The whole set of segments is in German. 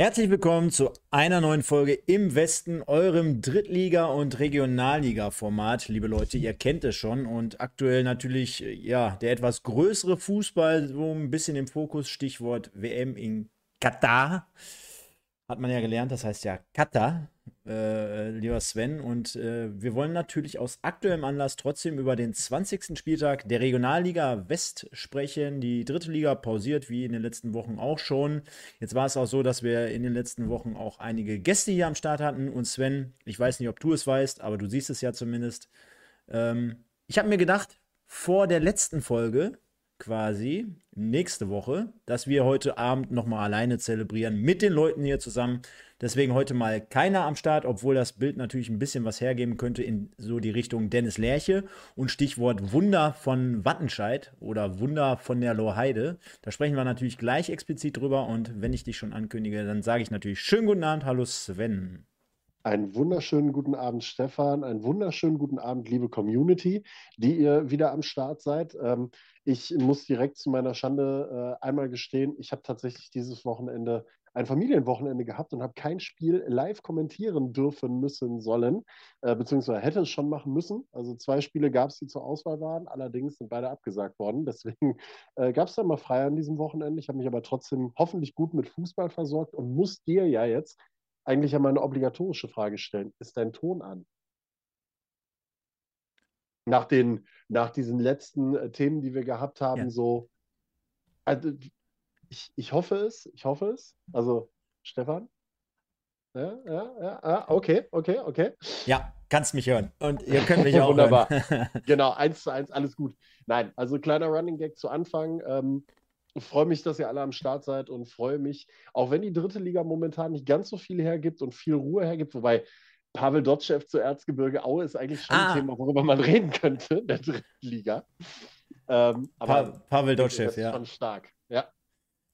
Herzlich willkommen zu einer neuen Folge im Westen, eurem Drittliga- und Regionalliga-Format. Liebe Leute, ihr kennt es schon und aktuell natürlich ja der etwas größere Fußball so ein bisschen im Fokus. Stichwort WM in Katar. Hat man ja gelernt, das heißt ja Katar, äh, lieber Sven. Und äh, wir wollen natürlich aus aktuellem Anlass trotzdem über den 20. Spieltag der Regionalliga West sprechen. Die dritte Liga pausiert, wie in den letzten Wochen auch schon. Jetzt war es auch so, dass wir in den letzten Wochen auch einige Gäste hier am Start hatten. Und Sven, ich weiß nicht, ob du es weißt, aber du siehst es ja zumindest. Ähm, ich habe mir gedacht, vor der letzten Folge quasi nächste Woche, dass wir heute Abend nochmal alleine zelebrieren mit den Leuten hier zusammen. Deswegen heute mal keiner am Start, obwohl das Bild natürlich ein bisschen was hergeben könnte in so die Richtung Dennis Lerche und Stichwort Wunder von Wattenscheid oder Wunder von der Lohheide. Da sprechen wir natürlich gleich explizit drüber und wenn ich dich schon ankündige, dann sage ich natürlich schönen guten Abend, hallo Sven. Einen wunderschönen guten Abend, Stefan. Einen wunderschönen guten Abend, liebe Community, die ihr wieder am Start seid. Ähm, ich muss direkt zu meiner Schande äh, einmal gestehen, ich habe tatsächlich dieses Wochenende ein Familienwochenende gehabt und habe kein Spiel live kommentieren dürfen, müssen, sollen, äh, beziehungsweise hätte es schon machen müssen. Also zwei Spiele gab es, die zur Auswahl waren, allerdings sind beide abgesagt worden. Deswegen äh, gab es dann mal frei an diesem Wochenende. Ich habe mich aber trotzdem hoffentlich gut mit Fußball versorgt und muss dir ja jetzt eigentlich einmal eine obligatorische Frage stellen. Ist dein Ton an? Nach, den, nach diesen letzten äh, Themen, die wir gehabt haben, ja. so. Also, ich, ich hoffe es, ich hoffe es. Also, Stefan? Ja, ja, ja, ja, okay, okay, okay. Ja, kannst mich hören. Und ihr könnt mich auch Wunderbar. genau, eins zu eins, alles gut. Nein, also kleiner Running Gag zu Anfang. Ähm, ich freue mich, dass ihr alle am Start seid und freue mich, auch wenn die dritte Liga momentan nicht ganz so viel hergibt und viel Ruhe hergibt, wobei Pavel Dotschew zu Erzgebirge Aue ist eigentlich schon ah. ein Thema, worüber man reden könnte, der dritten Liga. Ähm, aber pa Pavel Dotschew, ja. Schon stark, ja.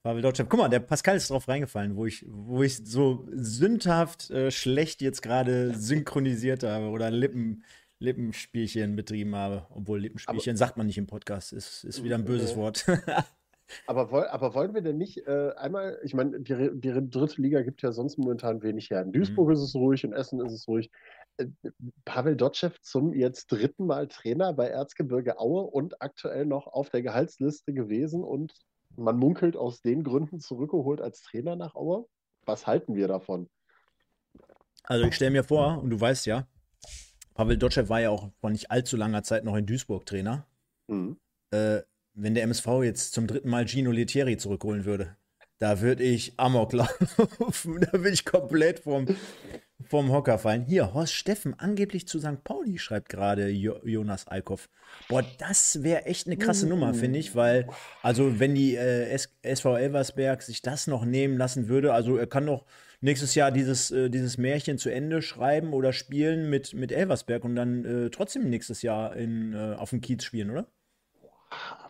Pavel Dotschew. Guck mal, der Pascal ist drauf reingefallen, wo ich, wo ich so sündhaft äh, schlecht jetzt gerade synchronisiert habe oder Lippen, Lippenspielchen betrieben habe. Obwohl Lippenspielchen aber, sagt man nicht im Podcast, ist, ist wieder ein böses äh, Wort. Aber, aber wollen wir denn nicht äh, einmal, ich meine, die, die, dritte Liga gibt ja sonst momentan wenig her. In Duisburg mhm. ist es ruhig, in Essen ist es ruhig. Äh, Pavel Dotschew zum jetzt dritten Mal Trainer bei Erzgebirge Aue und aktuell noch auf der Gehaltsliste gewesen und man munkelt aus den Gründen zurückgeholt als Trainer nach Aue. Was halten wir davon? Also ich stelle mir vor, und du weißt ja, Pavel Dotschew war ja auch vor nicht allzu langer Zeit noch in Duisburg Trainer. Mhm. Äh, wenn der MSV jetzt zum dritten Mal Gino Lettieri zurückholen würde, da würde ich Amok laufen. da würde ich komplett vom, vom Hocker fallen. Hier, Horst Steffen, angeblich zu St. Pauli, schreibt gerade jo Jonas Alkoff. Boah, das wäre echt eine krasse Nummer, finde ich, weil, also, wenn die äh, SV Elversberg sich das noch nehmen lassen würde, also, er kann doch nächstes Jahr dieses, äh, dieses Märchen zu Ende schreiben oder spielen mit, mit Elversberg und dann äh, trotzdem nächstes Jahr in, äh, auf dem Kiez spielen, oder?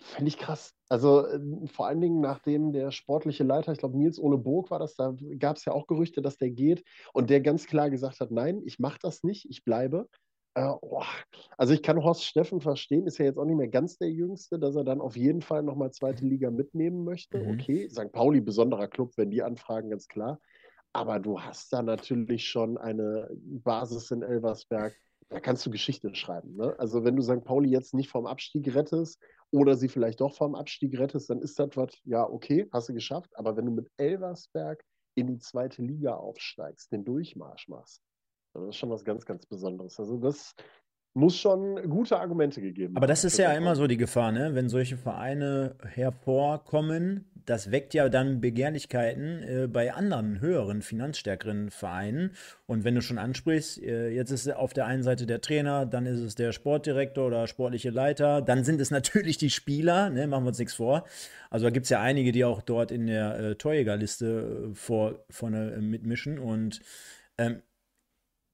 Finde ich krass. Also äh, vor allen Dingen, nachdem der sportliche Leiter, ich glaube Nils Ohne Burg war das, da gab es ja auch Gerüchte, dass der geht und der ganz klar gesagt hat, nein, ich mache das nicht, ich bleibe. Äh, oh. Also ich kann Horst Steffen verstehen, ist ja jetzt auch nicht mehr ganz der Jüngste, dass er dann auf jeden Fall nochmal zweite Liga mitnehmen möchte. Mhm. Okay, St. Pauli, besonderer Club, wenn die anfragen, ganz klar. Aber du hast da natürlich schon eine Basis in Elversberg, da kannst du Geschichte schreiben. Ne? Also wenn du St. Pauli jetzt nicht vom Abstieg rettest oder sie vielleicht doch vom Abstieg rettest, dann ist das was, ja, okay, hast du geschafft. Aber wenn du mit Elversberg in die zweite Liga aufsteigst, den Durchmarsch machst, das ist schon was ganz, ganz Besonderes. Also das muss schon gute Argumente gegeben Aber das ist ja immer so die Gefahr, ne? wenn solche Vereine hervorkommen, das weckt ja dann Begehrlichkeiten äh, bei anderen höheren, finanzstärkeren Vereinen. Und wenn du schon ansprichst, äh, jetzt ist auf der einen Seite der Trainer, dann ist es der Sportdirektor oder sportliche Leiter, dann sind es natürlich die Spieler, ne? machen wir uns nichts vor. Also da gibt es ja einige, die auch dort in der äh, Torjägerliste äh, vor, vorne äh, mitmischen. Und ähm,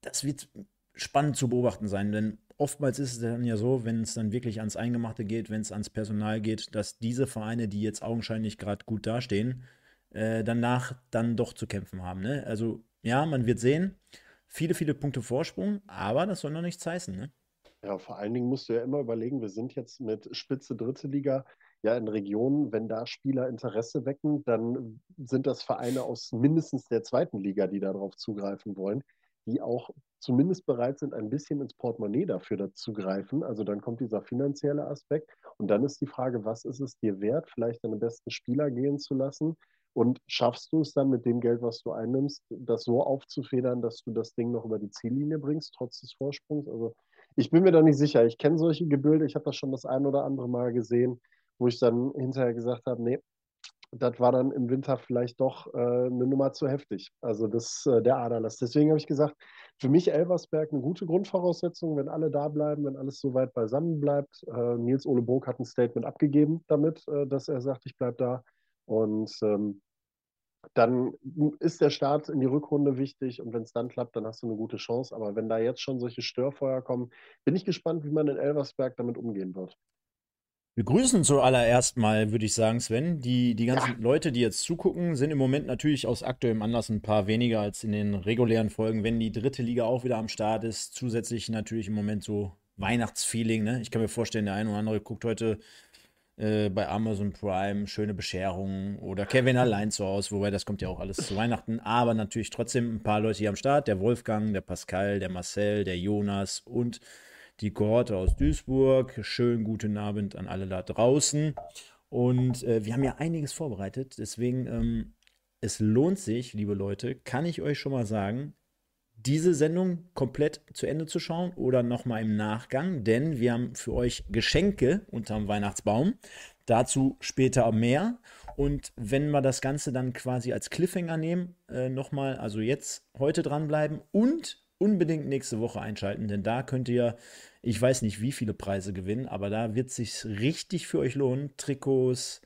das wird spannend zu beobachten sein, denn oftmals ist es dann ja so, wenn es dann wirklich ans Eingemachte geht, wenn es ans Personal geht, dass diese Vereine, die jetzt augenscheinlich gerade gut dastehen, äh, danach dann doch zu kämpfen haben. Ne? Also ja, man wird sehen, viele, viele Punkte Vorsprung, aber das soll noch nichts heißen. Ne? Ja, vor allen Dingen musst du ja immer überlegen, wir sind jetzt mit Spitze Dritte Liga ja in Regionen, wenn da Spieler Interesse wecken, dann sind das Vereine aus mindestens der zweiten Liga, die darauf zugreifen wollen, die auch zumindest bereit sind, ein bisschen ins Portemonnaie dafür zu greifen. Also dann kommt dieser finanzielle Aspekt. Und dann ist die Frage, was ist es dir wert, vielleicht deine besten Spieler gehen zu lassen? Und schaffst du es dann mit dem Geld, was du einnimmst, das so aufzufedern, dass du das Ding noch über die Ziellinie bringst, trotz des Vorsprungs? Also ich bin mir da nicht sicher. Ich kenne solche Gebilde, ich habe das schon das ein oder andere Mal gesehen, wo ich dann hinterher gesagt habe, nee, das war dann im Winter vielleicht doch äh, eine Nummer zu heftig. Also das, äh, der Aderlass. Deswegen habe ich gesagt, für mich Elversberg eine gute Grundvoraussetzung, wenn alle da bleiben, wenn alles so weit beisammen bleibt. Äh, Nils Ole Burg hat ein Statement abgegeben damit, äh, dass er sagt, ich bleibe da. Und ähm, dann ist der Start in die Rückrunde wichtig und wenn es dann klappt, dann hast du eine gute Chance. Aber wenn da jetzt schon solche Störfeuer kommen, bin ich gespannt, wie man in Elversberg damit umgehen wird. Wir grüßen zuallererst mal, würde ich sagen, Sven. Die, die ganzen ja. Leute, die jetzt zugucken, sind im Moment natürlich aus aktuellem Anlass ein paar weniger als in den regulären Folgen, wenn die dritte Liga auch wieder am Start ist. Zusätzlich natürlich im Moment so Weihnachtsfeeling. Ne? Ich kann mir vorstellen, der eine oder andere guckt heute äh, bei Amazon Prime schöne Bescherungen oder Kevin allein zu Hause, wobei das kommt ja auch alles zu Weihnachten. Aber natürlich trotzdem ein paar Leute hier am Start. Der Wolfgang, der Pascal, der Marcel, der Jonas und die Kohorte aus Duisburg. Schönen guten Abend an alle da draußen. Und äh, wir haben ja einiges vorbereitet. Deswegen, ähm, es lohnt sich, liebe Leute, kann ich euch schon mal sagen, diese Sendung komplett zu Ende zu schauen oder nochmal im Nachgang, denn wir haben für euch Geschenke unterm Weihnachtsbaum. Dazu später mehr. Und wenn wir das Ganze dann quasi als Cliffhanger nehmen, äh, nochmal, also jetzt heute dranbleiben und unbedingt nächste Woche einschalten, denn da könnt ihr, ich weiß nicht, wie viele Preise gewinnen, aber da wird es sich richtig für euch lohnen. Trikots.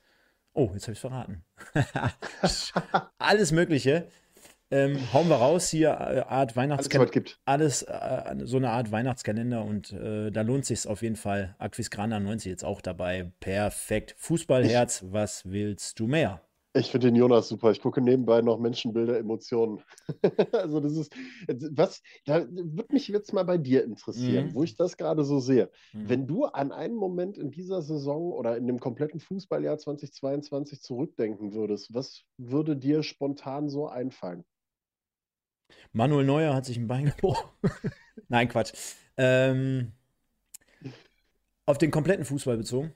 Oh, jetzt habe ich es verraten. Alles Mögliche. Ähm, hauen wir raus hier, äh, Art Weihnachtskalender. Alles, alles äh, so eine Art Weihnachtskalender und äh, da lohnt sich auf jeden Fall. Aquisgrana 90 jetzt auch dabei. Perfekt. Fußballherz, was willst du mehr? Ich finde den Jonas super. Ich gucke nebenbei noch Menschenbilder, Emotionen. also das ist, was, da würde mich jetzt mal bei dir interessieren, mhm. wo ich das gerade so sehe. Mhm. Wenn du an einen Moment in dieser Saison oder in dem kompletten Fußballjahr 2022 zurückdenken würdest, was würde dir spontan so einfallen? Manuel Neuer hat sich ein Bein gebrochen. Nein, Quatsch. Ähm, auf den kompletten Fußball bezogen?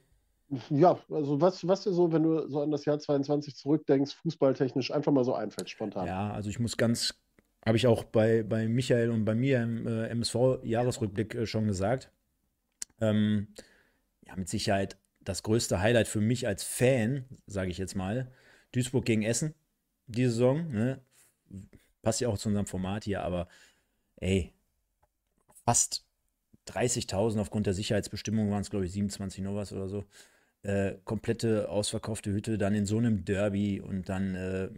Ja, also was, was dir so, wenn du so an das Jahr 22 zurückdenkst, fußballtechnisch einfach mal so einfällt, spontan. Ja, also ich muss ganz, habe ich auch bei, bei Michael und bei mir im äh, MSV-Jahresrückblick äh, schon gesagt. Ähm, ja, mit Sicherheit das größte Highlight für mich als Fan, sage ich jetzt mal, Duisburg gegen Essen, die Saison. Ne? Passt ja auch zu unserem Format hier, aber ey, fast 30.000 aufgrund der Sicherheitsbestimmungen waren es, glaube ich, 27 noch was oder so äh, komplette ausverkaufte Hütte, dann in so einem Derby und dann, äh,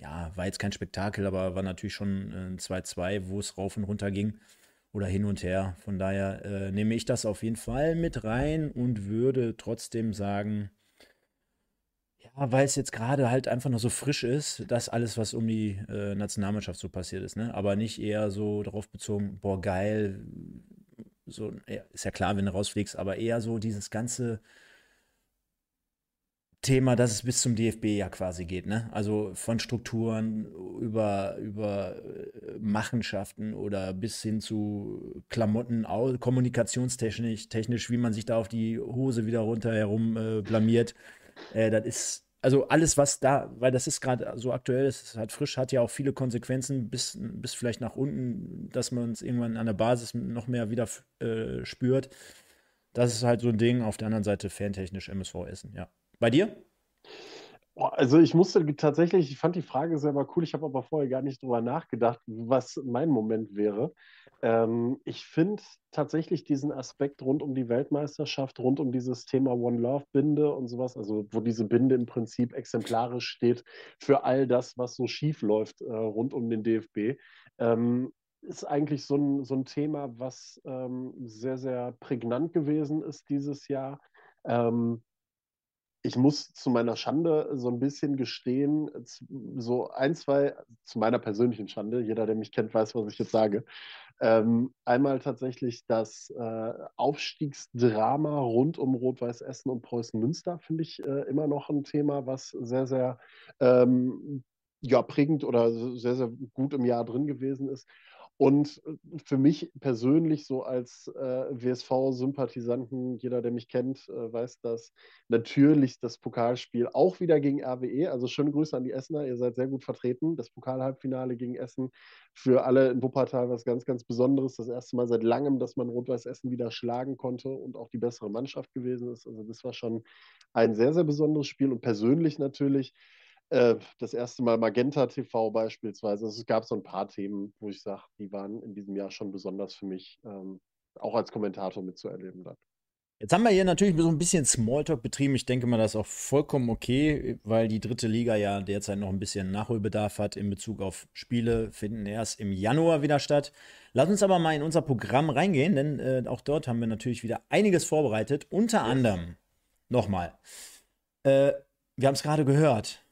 ja, war jetzt kein Spektakel, aber war natürlich schon äh, ein 2-2, wo es rauf und runter ging oder hin und her. Von daher äh, nehme ich das auf jeden Fall mit rein und würde trotzdem sagen, ja, weil es jetzt gerade halt einfach noch so frisch ist, das alles, was um die äh, Nationalmannschaft so passiert ist, ne? Aber nicht eher so darauf bezogen, boah, geil, so, ist ja klar, wenn du rausfliegst, aber eher so dieses ganze Thema, dass es bis zum DFB ja quasi geht, ne? Also von Strukturen über, über äh, Machenschaften oder bis hin zu Klamotten, kommunikationstechnisch, technisch, wie man sich da auf die Hose wieder runter äh, blamiert. Äh, das ist, also alles, was da, weil das ist gerade so aktuell, es hat frisch, hat ja auch viele Konsequenzen bis, bis vielleicht nach unten, dass man es irgendwann an der Basis noch mehr wieder äh, spürt. Das ist halt so ein Ding. Auf der anderen Seite fantechnisch MSV Essen, ja. Bei dir? Also ich musste tatsächlich, ich fand die Frage selber cool, ich habe aber vorher gar nicht drüber nachgedacht, was mein Moment wäre. Ähm, ich finde tatsächlich diesen Aspekt rund um die Weltmeisterschaft, rund um dieses Thema One Love Binde und sowas, also wo diese Binde im Prinzip exemplarisch steht für all das, was so schief läuft äh, rund um den DFB, ähm, ist eigentlich so ein, so ein Thema, was ähm, sehr, sehr prägnant gewesen ist dieses Jahr. Ähm, ich muss zu meiner Schande so ein bisschen gestehen, so ein, zwei, zu meiner persönlichen Schande, jeder, der mich kennt, weiß, was ich jetzt sage. Ähm, einmal tatsächlich das äh, Aufstiegsdrama rund um Rot-Weiß Essen und Preußen Münster, finde ich äh, immer noch ein Thema, was sehr, sehr ähm, ja, prägend oder sehr, sehr gut im Jahr drin gewesen ist. Und äh, für mich persönlich, so als äh, WSV-Sympathisanten, jeder, der mich kennt, äh, weiß, dass natürlich das Pokalspiel auch wieder gegen RWE, also schöne Grüße an die Essener, ihr seid sehr gut vertreten. Das Pokalhalbfinale gegen Essen für alle in Wuppertal was ganz, ganz Besonderes. Das erste Mal seit langem, dass man Rot-Weiß Essen wieder schlagen konnte und auch die bessere Mannschaft gewesen ist. Also das war schon ein sehr, sehr besonderes Spiel und persönlich natürlich äh, das erste Mal Magenta TV beispielsweise. Also es gab so ein paar Themen, wo ich sage, die waren in diesem Jahr schon besonders für mich, ähm, auch als Kommentator mitzuerleben dann. Jetzt haben wir hier natürlich so ein bisschen Smalltalk betrieben. Ich denke mal, das ist auch vollkommen okay, weil die dritte Liga ja derzeit noch ein bisschen Nachholbedarf hat in Bezug auf Spiele, finden erst im Januar wieder statt. Lass uns aber mal in unser Programm reingehen, denn äh, auch dort haben wir natürlich wieder einiges vorbereitet. Unter anderem, nochmal, äh, wir haben es gerade gehört,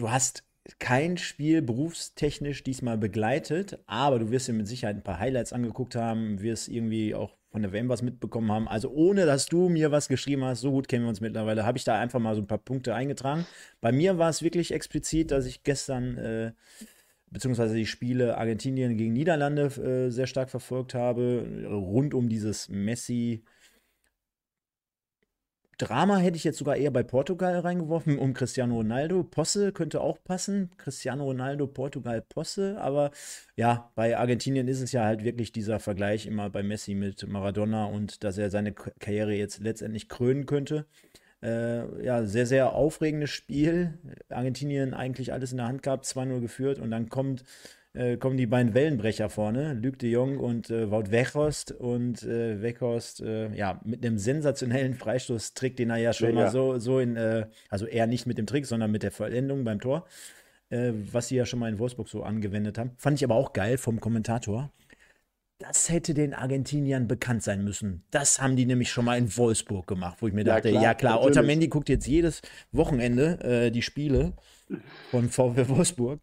du hast kein Spiel berufstechnisch diesmal begleitet, aber du wirst dir mit Sicherheit ein paar Highlights angeguckt haben, wirst irgendwie auch von der WM was mitbekommen haben. Also ohne, dass du mir was geschrieben hast, so gut kennen wir uns mittlerweile, habe ich da einfach mal so ein paar Punkte eingetragen. Bei mir war es wirklich explizit, dass ich gestern äh, beziehungsweise die Spiele Argentinien gegen Niederlande äh, sehr stark verfolgt habe, rund um dieses Messi- Drama hätte ich jetzt sogar eher bei Portugal reingeworfen, um Cristiano Ronaldo. Posse könnte auch passen. Cristiano Ronaldo, Portugal, Posse. Aber ja, bei Argentinien ist es ja halt wirklich dieser Vergleich immer bei Messi mit Maradona und dass er seine Karriere jetzt letztendlich krönen könnte. Äh, ja, sehr, sehr aufregendes Spiel. Argentinien eigentlich alles in der Hand gehabt, 2-0 geführt und dann kommt äh, kommen die beiden Wellenbrecher vorne, Luc de Jong und äh, Wout Weghorst. Und äh, Weghorst, äh, ja, mit einem sensationellen Freistoßtrick, den er ja schon ja, mal so, so in, äh, also eher nicht mit dem Trick, sondern mit der Vollendung beim Tor, äh, was sie ja schon mal in Wolfsburg so angewendet haben. Fand ich aber auch geil vom Kommentator. Das hätte den Argentiniern bekannt sein müssen. Das haben die nämlich schon mal in Wolfsburg gemacht, wo ich mir dachte, ja klar, ja klar Otamendi guckt jetzt jedes Wochenende die Spiele von VW Wolfsburg.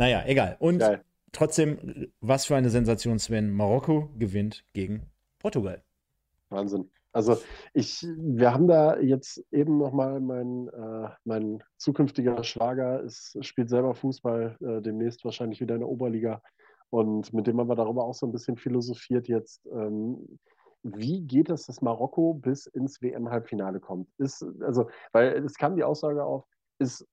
Naja, egal. Und Geil. trotzdem, was für eine Sensation, Sven. Marokko gewinnt gegen Portugal. Wahnsinn. Also ich, wir haben da jetzt eben nochmal mein, äh, mein zukünftiger Schwager ist, spielt selber Fußball, äh, demnächst wahrscheinlich wieder in der Oberliga. Und mit dem haben wir darüber auch so ein bisschen philosophiert jetzt. Ähm, wie geht es, dass Marokko bis ins WM-Halbfinale kommt? Ist, also, weil es kam die Aussage auf, ist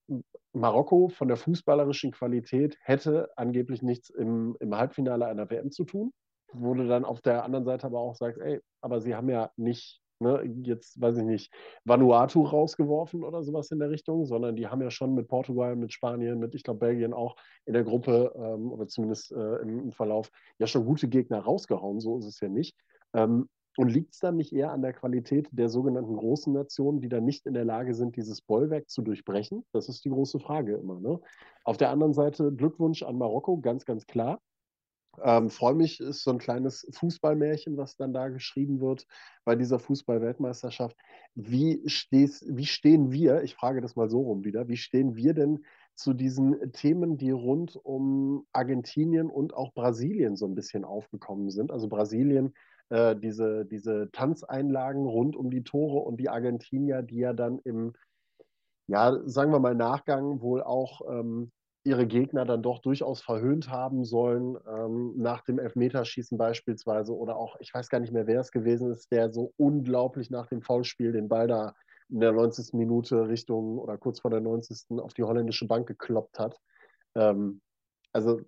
Marokko von der fußballerischen Qualität hätte angeblich nichts im, im Halbfinale einer WM zu tun. Wurde dann auf der anderen Seite aber auch sagt, ey, aber sie haben ja nicht, ne, jetzt weiß ich nicht, Vanuatu rausgeworfen oder sowas in der Richtung, sondern die haben ja schon mit Portugal, mit Spanien, mit, ich glaube, Belgien auch in der Gruppe ähm, oder zumindest äh, im, im, Verlauf ja schon gute Gegner rausgehauen, so ist es ja nicht. Ähm, und liegt es dann nicht eher an der Qualität der sogenannten großen Nationen, die dann nicht in der Lage sind, dieses Bollwerk zu durchbrechen? Das ist die große Frage immer. Ne? Auf der anderen Seite Glückwunsch an Marokko, ganz, ganz klar. Ähm, Freue mich, ist so ein kleines Fußballmärchen, was dann da geschrieben wird bei dieser Fußball-Weltmeisterschaft. Wie, wie stehen wir, ich frage das mal so rum wieder, wie stehen wir denn zu diesen Themen, die rund um Argentinien und auch Brasilien so ein bisschen aufgekommen sind? Also Brasilien äh, diese, diese Tanzeinlagen rund um die Tore und die Argentinier, die ja dann im, ja, sagen wir mal, Nachgang wohl auch ähm, ihre Gegner dann doch durchaus verhöhnt haben sollen, ähm, nach dem Elfmeterschießen beispielsweise oder auch, ich weiß gar nicht mehr, wer es gewesen ist, der so unglaublich nach dem Foulspiel den Ball da in der 90. Minute Richtung oder kurz vor der 90. auf die holländische Bank gekloppt hat. Ähm, also,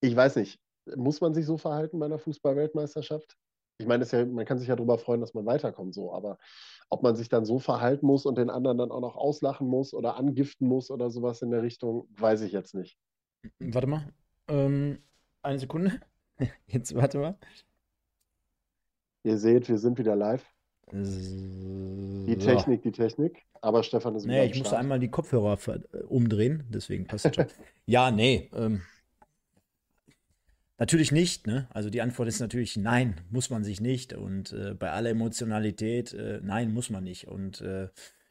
ich weiß nicht, muss man sich so verhalten bei einer Fußball-Weltmeisterschaft? Ich meine, ja, man kann sich ja darüber freuen, dass man weiterkommt, so, aber ob man sich dann so verhalten muss und den anderen dann auch noch auslachen muss oder angiften muss oder sowas in der Richtung, weiß ich jetzt nicht. Warte mal. Ähm, eine Sekunde. Jetzt warte mal. Ihr seht, wir sind wieder live. Die Technik, die Technik. Aber Stefan ist wieder Nee, ich musste einmal die Kopfhörer umdrehen, deswegen passt es schon. ja, nee. Ähm, Natürlich nicht, ne? Also die Antwort ist natürlich nein, muss man sich nicht. Und äh, bei aller Emotionalität, äh, nein, muss man nicht. Und äh,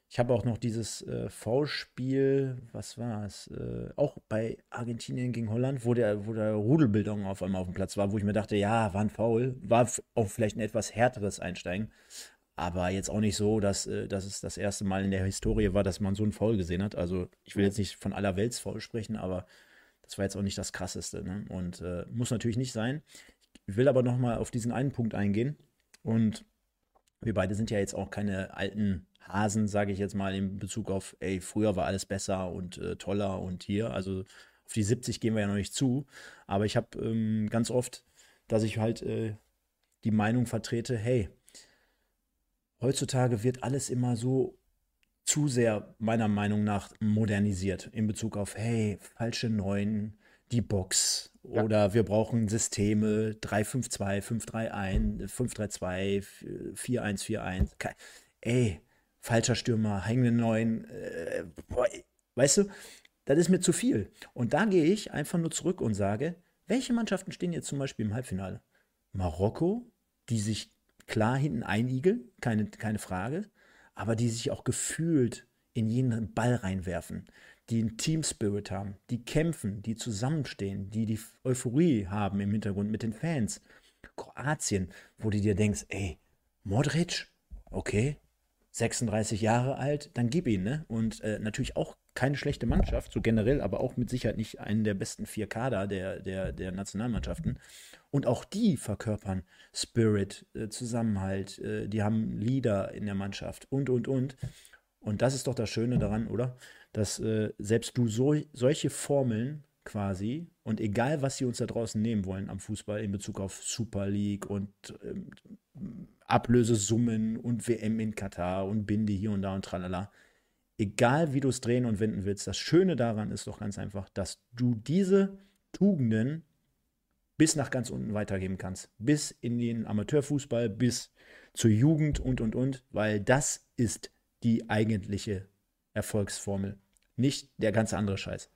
Ich habe auch noch dieses äh, V-Spiel, was war es? Äh, auch bei Argentinien gegen Holland, wo der, wo der Rudelbildung auf einmal auf dem Platz war, wo ich mir dachte, ja, war ein Foul, war auch vielleicht ein etwas härteres Einsteigen. Aber jetzt auch nicht so, dass, äh, dass es das erste Mal in der Historie war, dass man so einen Foul gesehen hat. Also ich will jetzt nicht von aller Welt Foul sprechen, aber das war jetzt auch nicht das Krasseste. Ne? Und äh, muss natürlich nicht sein. Ich will aber noch mal auf diesen einen Punkt eingehen. Und wir beide sind ja jetzt auch keine alten Hasen, sage ich jetzt mal, in Bezug auf, ey, früher war alles besser und äh, toller und hier. Also auf die 70 gehen wir ja noch nicht zu. Aber ich habe ähm, ganz oft, dass ich halt äh, die Meinung vertrete, hey, heutzutage wird alles immer so zu sehr, meiner Meinung nach, modernisiert in Bezug auf, hey, falsche Neuen, die Box ja. oder wir brauchen Systeme 352, 531, 532, 4141. Ey, falscher Stürmer, hängende Neuen. Äh, weißt du, das ist mir zu viel. Und da gehe ich einfach nur zurück und sage, welche Mannschaften stehen jetzt zum Beispiel im Halbfinale? Marokko, die sich klar hinten einigeln, keine, keine Frage, aber die sich auch gefühlt in jeden Ball reinwerfen, die einen Team Spirit haben, die kämpfen, die zusammenstehen, die die Euphorie haben im Hintergrund mit den Fans. Kroatien, wo du dir denkst, ey, Modric, okay, 36 Jahre alt, dann gib ihn, ne? Und äh, natürlich auch keine schlechte Mannschaft, so generell, aber auch mit Sicherheit nicht einen der besten vier Kader der, der, der Nationalmannschaften. Und auch die verkörpern Spirit, äh, Zusammenhalt, äh, die haben Leader in der Mannschaft und, und, und. Und das ist doch das Schöne daran, oder? Dass äh, selbst du so, solche Formeln quasi und egal, was sie uns da draußen nehmen wollen am Fußball in Bezug auf Super League und ähm, Ablösesummen und WM in Katar und Binde hier und da und tralala. Egal, wie du es drehen und wenden willst, das Schöne daran ist doch ganz einfach, dass du diese Tugenden bis nach ganz unten weitergeben kannst. Bis in den Amateurfußball, bis zur Jugend und, und, und, weil das ist die eigentliche Erfolgsformel, nicht der ganze andere Scheiß.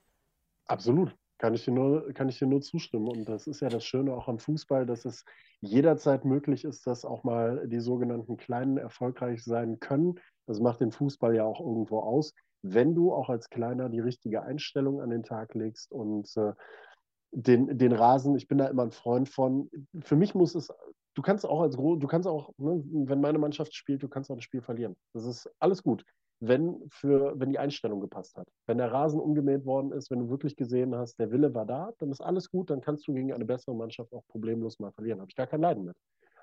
Absolut. Kann ich, dir nur, kann ich dir nur zustimmen. Und das ist ja das Schöne auch am Fußball, dass es jederzeit möglich ist, dass auch mal die sogenannten Kleinen erfolgreich sein können. Das macht den Fußball ja auch irgendwo aus, wenn du auch als Kleiner die richtige Einstellung an den Tag legst und äh, den, den Rasen, ich bin da immer ein Freund von. Für mich muss es, du kannst auch als du kannst auch, ne, wenn meine Mannschaft spielt, du kannst auch das Spiel verlieren. Das ist alles gut wenn, für, wenn die Einstellung gepasst hat. Wenn der Rasen umgemäht worden ist, wenn du wirklich gesehen hast, der Wille war da, dann ist alles gut, dann kannst du gegen eine bessere Mannschaft auch problemlos mal verlieren. Habe ich gar kein Leiden mit.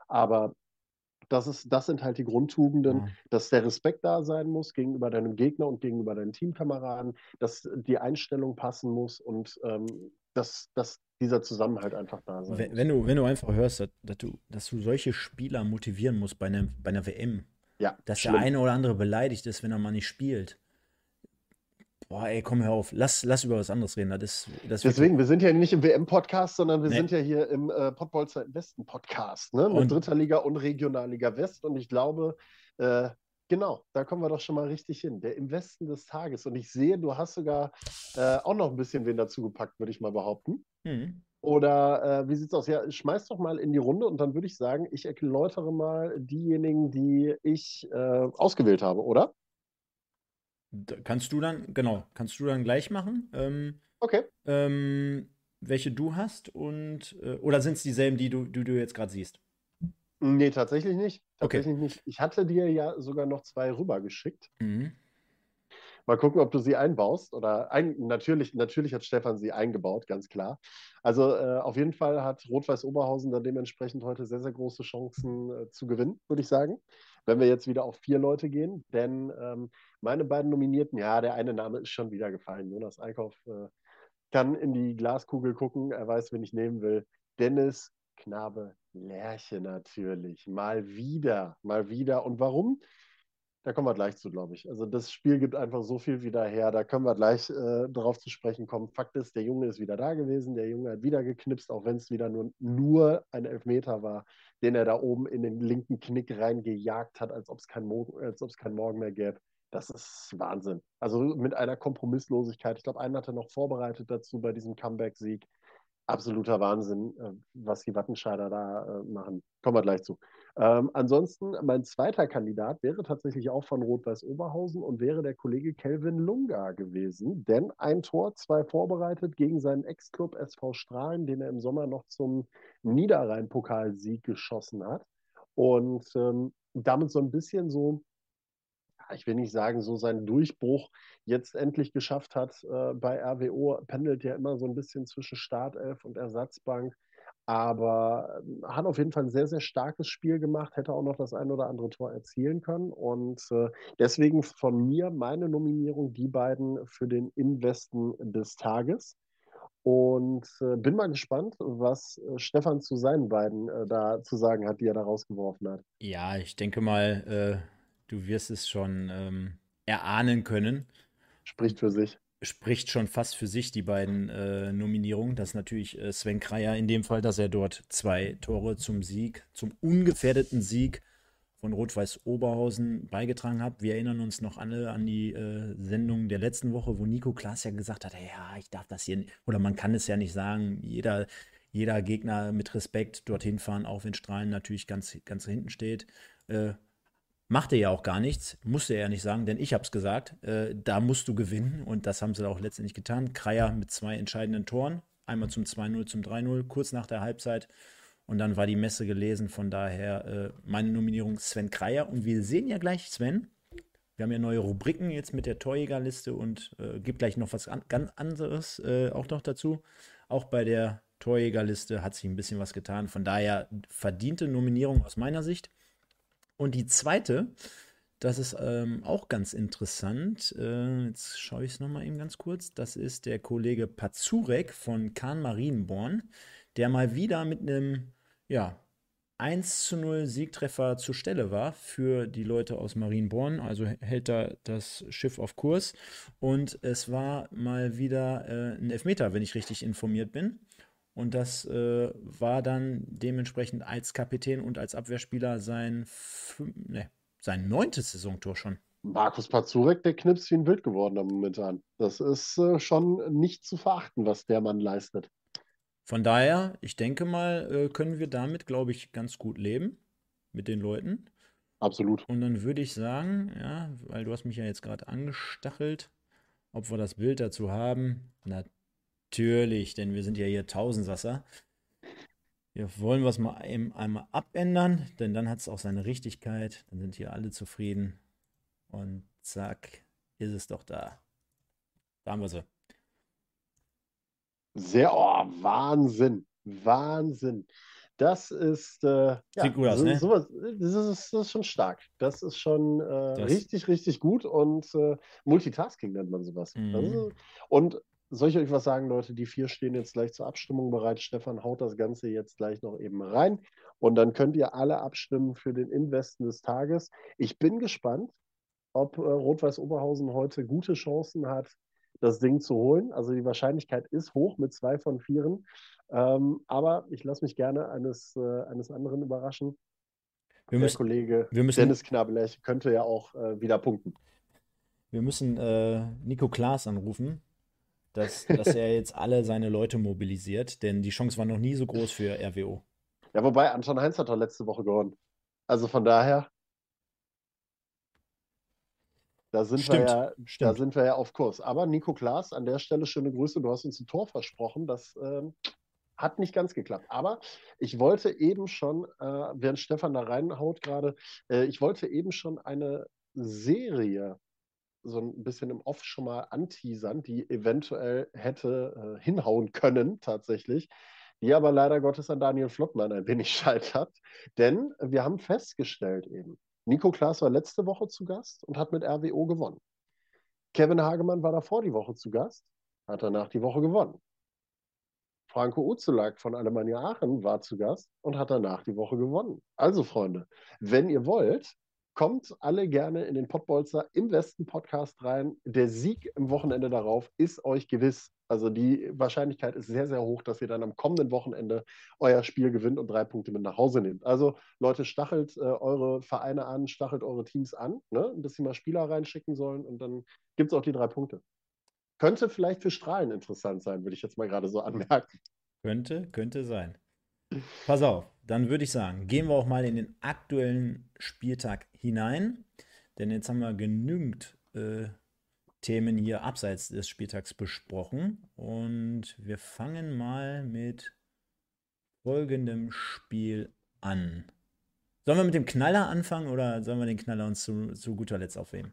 Aber das, ist, das sind halt die Grundtugenden, ja. dass der Respekt da sein muss gegenüber deinem Gegner und gegenüber deinen Teamkameraden, dass die Einstellung passen muss und ähm, dass, dass dieser Zusammenhalt einfach da sein wenn, muss. Wenn du, wenn du einfach hörst, dass, dass, du, dass du solche Spieler motivieren musst bei einer, bei einer WM, ja, dass schlimm. der eine oder andere beleidigt ist, wenn er mal nicht spielt. Boah, ey, komm, hör auf. Lass, lass über was anderes reden. Das das Deswegen, wir sind ja nicht im WM-Podcast, sondern wir nee. sind ja hier im äh, Pottbolzer Westen-Podcast, ne? Mit und, Dritter Liga und Regionalliga West. Und ich glaube, äh, genau, da kommen wir doch schon mal richtig hin. Der im Westen des Tages. Und ich sehe, du hast sogar äh, auch noch ein bisschen wen dazu gepackt, würde ich mal behaupten. Mhm. Oder äh, wie es aus? Ja, schmeiß doch mal in die Runde und dann würde ich sagen, ich erläutere mal diejenigen, die ich äh, ausgewählt habe, oder? Kannst du dann, genau, kannst du dann gleich machen. Ähm, okay. Ähm, welche du hast und äh, oder sind es dieselben, die du, die du jetzt gerade siehst? Nee, tatsächlich nicht. Tatsächlich okay. nicht. Ich hatte dir ja sogar noch zwei rübergeschickt. Mhm. Mal gucken, ob du sie einbaust. Oder ein, natürlich, natürlich hat Stefan sie eingebaut, ganz klar. Also äh, auf jeden Fall hat Rot-Weiß Oberhausen dann dementsprechend heute sehr, sehr große Chancen äh, zu gewinnen, würde ich sagen. Wenn wir jetzt wieder auf vier Leute gehen. Denn ähm, meine beiden Nominierten, ja, der eine Name ist schon wieder gefallen. Jonas Eickhoff äh, kann in die Glaskugel gucken. Er weiß, wen ich nehmen will. Dennis Knabe Lerche natürlich. Mal wieder, mal wieder. Und warum? Da kommen wir gleich zu, glaube ich. Also das Spiel gibt einfach so viel wieder her. Da können wir gleich äh, darauf zu sprechen kommen. Fakt ist, der Junge ist wieder da gewesen. Der Junge hat wieder geknipst, auch wenn es wieder nur, nur ein Elfmeter war, den er da oben in den linken Knick reingejagt hat, als ob es kein, kein Morgen mehr gäbe. Das ist Wahnsinn. Also mit einer Kompromisslosigkeit. Ich glaube, einen hat er noch vorbereitet dazu bei diesem Comeback-Sieg. Absoluter Wahnsinn, äh, was die Wattenscheider da äh, machen. Kommen wir gleich zu. Ähm, ansonsten, mein zweiter Kandidat wäre tatsächlich auch von Rot-Weiß Oberhausen und wäre der Kollege Kelvin Lunga gewesen. Denn ein Tor, zwei vorbereitet gegen seinen Ex-Club SV Strahlen, den er im Sommer noch zum Niederrhein-Pokalsieg geschossen hat. Und ähm, damit so ein bisschen so, ich will nicht sagen, so seinen Durchbruch jetzt endlich geschafft hat. Äh, bei RWO pendelt ja immer so ein bisschen zwischen Startelf und Ersatzbank aber ähm, hat auf jeden Fall ein sehr, sehr starkes Spiel gemacht, hätte auch noch das ein oder andere Tor erzielen können. Und äh, deswegen von mir meine Nominierung, die beiden für den Investen des Tages. Und äh, bin mal gespannt, was äh, Stefan zu seinen beiden da zu sagen hat, die er da rausgeworfen hat. Ja, ich denke mal, du wirst es schon ähm, erahnen können. Spricht für sich spricht schon fast für sich, die beiden äh, Nominierungen. Das ist natürlich äh, Sven Kreier in dem Fall, dass er dort zwei Tore zum Sieg, zum ungefährdeten Sieg von Rot-Weiß Oberhausen beigetragen hat. Wir erinnern uns noch alle an die äh, Sendung der letzten Woche, wo Nico Klaas ja gesagt hat, ja, ich darf das hier, nicht, oder man kann es ja nicht sagen, jeder, jeder Gegner mit Respekt dorthin fahren, auch wenn Strahlen natürlich ganz, ganz hinten steht. Äh, Machte ja auch gar nichts, musste er ja nicht sagen, denn ich habe es gesagt. Äh, da musst du gewinnen und das haben sie auch letztendlich getan. Kreier mit zwei entscheidenden Toren, einmal zum 2-0, zum 3-0, kurz nach der Halbzeit. Und dann war die Messe gelesen. Von daher äh, meine Nominierung Sven Kreier. Und wir sehen ja gleich, Sven, wir haben ja neue Rubriken jetzt mit der Torjägerliste und äh, gibt gleich noch was an, ganz anderes äh, auch noch dazu. Auch bei der Torjägerliste hat sich ein bisschen was getan. Von daher verdiente Nominierung aus meiner Sicht. Und die zweite, das ist ähm, auch ganz interessant. Äh, jetzt schaue ich es nochmal eben ganz kurz. Das ist der Kollege Pazurek von Kahn Marienborn, der mal wieder mit einem, ja, 1 zu 0 Siegtreffer zur Stelle war für die Leute aus Marienborn. Also hält da das Schiff auf Kurs. Und es war mal wieder äh, ein Elfmeter, wenn ich richtig informiert bin. Und das äh, war dann dementsprechend als Kapitän und als Abwehrspieler sein, ne, sein neuntes Saisontor schon. Markus Pazurek, der knipst wie ein Wild geworden momentan. Das ist äh, schon nicht zu verachten, was der Mann leistet. Von daher, ich denke mal, äh, können wir damit, glaube ich, ganz gut leben mit den Leuten. Absolut. Und dann würde ich sagen, ja, weil du hast mich ja jetzt gerade angestachelt, ob wir das Bild dazu haben. Na, Natürlich, denn wir sind ja hier Tausendsasser. Wir wollen was mal eben einmal abändern, denn dann hat es auch seine Richtigkeit. Dann sind hier alle zufrieden. Und zack, ist es doch da. Da haben wir sie. Sehr, oh, Wahnsinn. Wahnsinn. Das ist, äh, Sieht gut aus, so, ne? Sowas, das, ist, das ist schon stark. Das ist schon äh, richtig, richtig gut und äh, Multitasking nennt man sowas. Mhm. Ist, und soll ich euch was sagen, Leute? Die vier stehen jetzt gleich zur Abstimmung bereit. Stefan haut das Ganze jetzt gleich noch eben rein. Und dann könnt ihr alle abstimmen für den Investen des Tages. Ich bin gespannt, ob äh, Rot-Weiß Oberhausen heute gute Chancen hat, das Ding zu holen. Also die Wahrscheinlichkeit ist hoch mit zwei von vieren. Ähm, aber ich lasse mich gerne eines, äh, eines anderen überraschen. Wir Der müssen, Kollege wir müssen, Dennis Knabelech könnte ja auch äh, wieder punkten. Wir müssen äh, Nico Klaas anrufen dass, dass er jetzt alle seine Leute mobilisiert, denn die Chance war noch nie so groß für RWO. Ja, wobei Anton Heinz hat doch letzte Woche gewonnen. Also von daher, da sind, Stimmt, wir ja, stimmt. da sind wir ja auf Kurs. Aber Nico Klaas, an der Stelle schöne Grüße. Du hast uns ein Tor versprochen. Das ähm, hat nicht ganz geklappt. Aber ich wollte eben schon, äh, während Stefan da reinhaut gerade, äh, ich wollte eben schon eine Serie so ein bisschen im Off schon mal anteasern, die eventuell hätte äh, hinhauen können, tatsächlich, die aber leider Gottes an Daniel Flottmann ein wenig scheitert. Denn wir haben festgestellt eben, Nico Klaas war letzte Woche zu Gast und hat mit RWO gewonnen. Kevin Hagemann war davor die Woche zu Gast, hat danach die Woche gewonnen. Franco Uzulak von Alemannia Aachen war zu Gast und hat danach die Woche gewonnen. Also, Freunde, wenn ihr wollt, Kommt alle gerne in den Pottbolzer im Westen Podcast rein. Der Sieg im Wochenende darauf ist euch gewiss. Also die Wahrscheinlichkeit ist sehr, sehr hoch, dass ihr dann am kommenden Wochenende euer Spiel gewinnt und drei Punkte mit nach Hause nehmt. Also Leute, stachelt äh, eure Vereine an, stachelt eure Teams an, ne? dass sie mal Spieler reinschicken sollen und dann gibt es auch die drei Punkte. Könnte vielleicht für Strahlen interessant sein, würde ich jetzt mal gerade so anmerken. Könnte, könnte sein. Pass auf, dann würde ich sagen, gehen wir auch mal in den aktuellen Spieltag hinein. Denn jetzt haben wir genügend äh, Themen hier abseits des Spieltags besprochen. Und wir fangen mal mit folgendem Spiel an. Sollen wir mit dem Knaller anfangen oder sollen wir den Knaller uns zu, zu guter Letzt aufheben?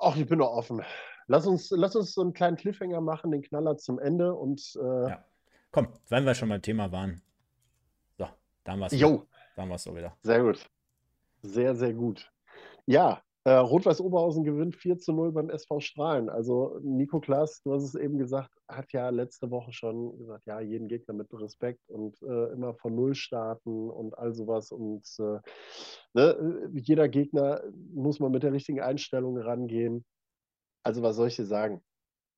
Ach, ich bin doch offen. Lass uns, lass uns so einen kleinen Cliffhanger machen, den Knaller zum Ende und. Äh, ja. Komm, wenn wir schon beim Thema waren. So, da haben wir es. Jo. Da haben wir es so wieder. Sehr gut. Sehr, sehr gut. Ja, äh, Rot-Weiß Oberhausen gewinnt 4 zu 0 beim SV Strahlen. Also Nico Klaas, du hast es eben gesagt, hat ja letzte Woche schon gesagt, ja, jeden Gegner mit Respekt und äh, immer von Null starten und all sowas. Und äh, ne, jeder Gegner muss man mit der richtigen Einstellung rangehen. Also was soll ich dir sagen?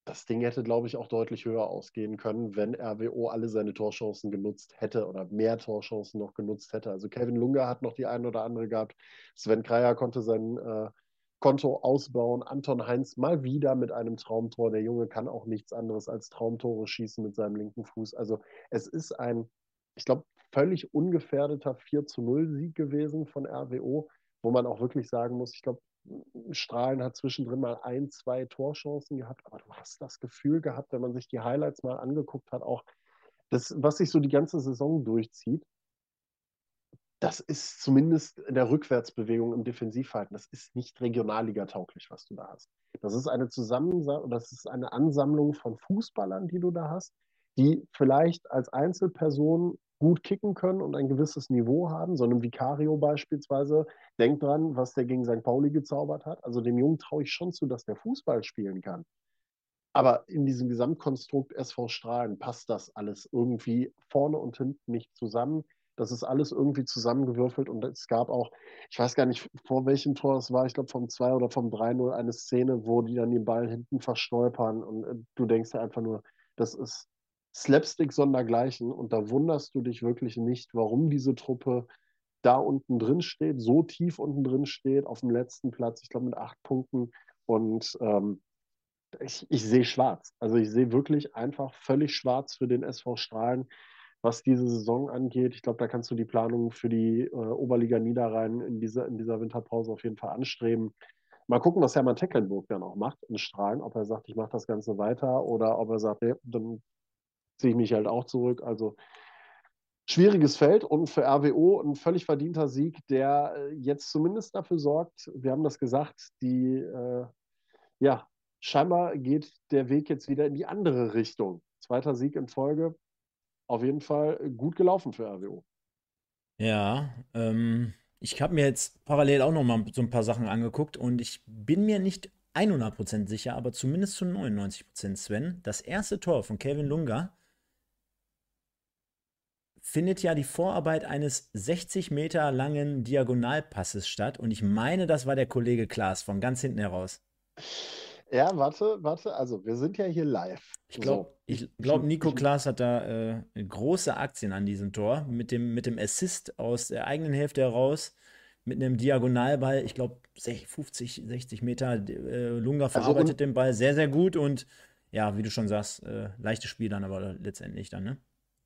Das Ding hätte, glaube ich, auch deutlich höher ausgehen können, wenn RWO alle seine Torchancen genutzt hätte oder mehr Torchancen noch genutzt hätte. Also Kevin Lunga hat noch die eine oder andere gehabt. Sven Kreier konnte sein äh, Konto ausbauen. Anton Heinz mal wieder mit einem Traumtor. Der Junge kann auch nichts anderes als Traumtore schießen mit seinem linken Fuß. Also es ist ein, ich glaube, völlig ungefährdeter 4 zu 0 Sieg gewesen von RWO, wo man auch wirklich sagen muss, ich glaube, Strahlen hat zwischendrin mal ein, zwei Torchancen gehabt, aber du hast das Gefühl gehabt, wenn man sich die Highlights mal angeguckt hat, auch das, was sich so die ganze Saison durchzieht, das ist zumindest in der Rückwärtsbewegung im Defensivverhalten, das ist nicht Regionalliga-tauglich, was du da hast. Das ist eine Zusammensammlung, das ist eine Ansammlung von Fußballern, die du da hast, die vielleicht als Einzelperson gut kicken können und ein gewisses Niveau haben. So einem Vicario beispielsweise, denkt dran, was der gegen St. Pauli gezaubert hat. Also dem Jungen traue ich schon zu, dass der Fußball spielen kann. Aber in diesem Gesamtkonstrukt SV Strahlen passt das alles irgendwie vorne und hinten nicht zusammen. Das ist alles irgendwie zusammengewürfelt und es gab auch, ich weiß gar nicht, vor welchem Tor es war, ich glaube vom 2 oder vom 3-0 eine Szene, wo die dann den Ball hinten verstolpern und äh, du denkst ja einfach nur, das ist Slapstick sondergleichen und da wunderst du dich wirklich nicht, warum diese Truppe da unten drin steht, so tief unten drin steht, auf dem letzten Platz, ich glaube mit acht Punkten und ähm, ich, ich sehe schwarz. Also ich sehe wirklich einfach völlig schwarz für den SV Strahlen, was diese Saison angeht. Ich glaube, da kannst du die Planung für die äh, Oberliga Niederrhein in dieser, in dieser Winterpause auf jeden Fall anstreben. Mal gucken, was Hermann Tecklenburg dann auch macht in Strahlen, ob er sagt, ich mache das Ganze weiter oder ob er sagt, nee, dann ziehe ich mich halt auch zurück. Also schwieriges Feld und für RWO ein völlig verdienter Sieg, der äh, jetzt zumindest dafür sorgt, wir haben das gesagt, die, äh, ja, scheinbar geht der Weg jetzt wieder in die andere Richtung. Zweiter Sieg in Folge. Auf jeden Fall gut gelaufen für RWO. Ja, ähm, ich habe mir jetzt parallel auch noch mal so ein paar Sachen angeguckt und ich bin mir nicht 100% sicher, aber zumindest zu 99% Sven. Das erste Tor von Kevin Lunga findet ja die Vorarbeit eines 60 Meter langen Diagonalpasses statt. Und ich meine, das war der Kollege Klaas von ganz hinten heraus. Ja, warte, warte. Also, wir sind ja hier live. Ich glaube, so. glaub, Nico Klaas hat da äh, große Aktien an diesem Tor. Mit dem, mit dem Assist aus der eigenen Hälfte heraus. Mit einem Diagonalball, ich glaube 50, 60 Meter. Äh, Lunga also verarbeitet also, den Ball sehr, sehr gut. Und ja, wie du schon sagst, äh, leichtes Spiel dann aber letztendlich dann, ne?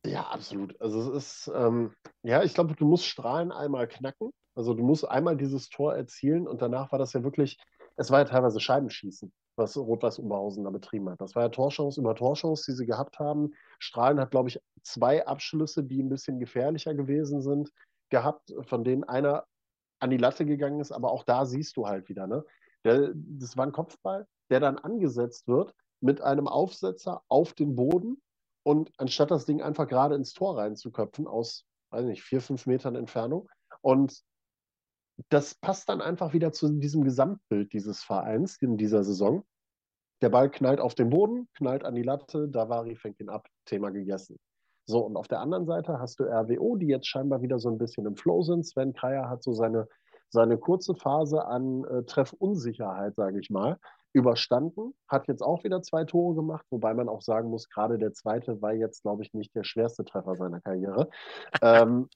Ja, absolut. Also es ist, ähm, ja, ich glaube, du musst Strahlen einmal knacken. Also du musst einmal dieses Tor erzielen und danach war das ja wirklich, es war ja teilweise Scheibenschießen, was Rot-Weiß Oberhausen da betrieben hat. Das war ja Torchance über Torchance, die sie gehabt haben. Strahlen hat, glaube ich, zwei Abschlüsse, die ein bisschen gefährlicher gewesen sind, gehabt, von denen einer an die Latte gegangen ist, aber auch da siehst du halt wieder, ne? Der, das war ein Kopfball, der dann angesetzt wird mit einem Aufsetzer auf den Boden und anstatt das Ding einfach gerade ins Tor reinzuköpfen, aus, weiß nicht, vier, fünf Metern Entfernung. Und das passt dann einfach wieder zu diesem Gesamtbild dieses Vereins in dieser Saison. Der Ball knallt auf den Boden, knallt an die Latte, Davari fängt ihn ab, Thema gegessen. So, und auf der anderen Seite hast du RWO, die jetzt scheinbar wieder so ein bisschen im Flow sind. Sven Kreier hat so seine, seine kurze Phase an äh, Treffunsicherheit, sage ich mal überstanden, hat jetzt auch wieder zwei Tore gemacht, wobei man auch sagen muss, gerade der zweite war jetzt, glaube ich, nicht der schwerste Treffer seiner Karriere. ähm,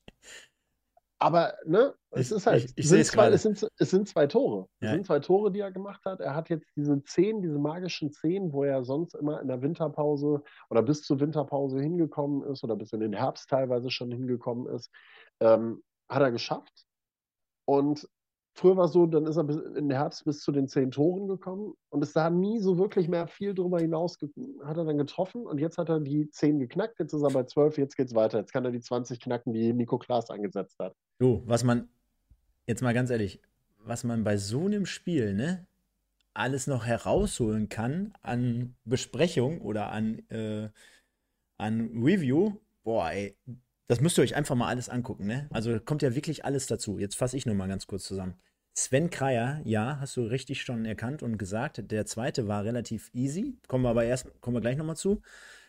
aber ne, es ist halt, ich, ich sind zwei, es, sind, es sind zwei Tore. Ja. Es sind zwei Tore, die er gemacht hat. Er hat jetzt diese zehn, diese magischen zehn, wo er sonst immer in der Winterpause oder bis zur Winterpause hingekommen ist oder bis in den Herbst teilweise schon hingekommen ist. Ähm, hat er geschafft. Und früher war es so, dann ist er der Herbst bis zu den zehn Toren gekommen und es sah nie so wirklich mehr viel drüber hinaus, hat er dann getroffen und jetzt hat er die zehn geknackt, jetzt ist er bei zwölf, jetzt geht's weiter. Jetzt kann er die 20 knacken, die Nico Klaas angesetzt hat. So, was man, jetzt mal ganz ehrlich, was man bei so einem Spiel, ne, alles noch herausholen kann an Besprechung oder an, äh, an Review, boah, ey, das müsst ihr euch einfach mal alles angucken, ne? Also kommt ja wirklich alles dazu. Jetzt fasse ich nur mal ganz kurz zusammen. Sven Kreier, ja, hast du richtig schon erkannt und gesagt. Der zweite war relativ easy. Kommen wir aber erst, kommen wir gleich nochmal zu.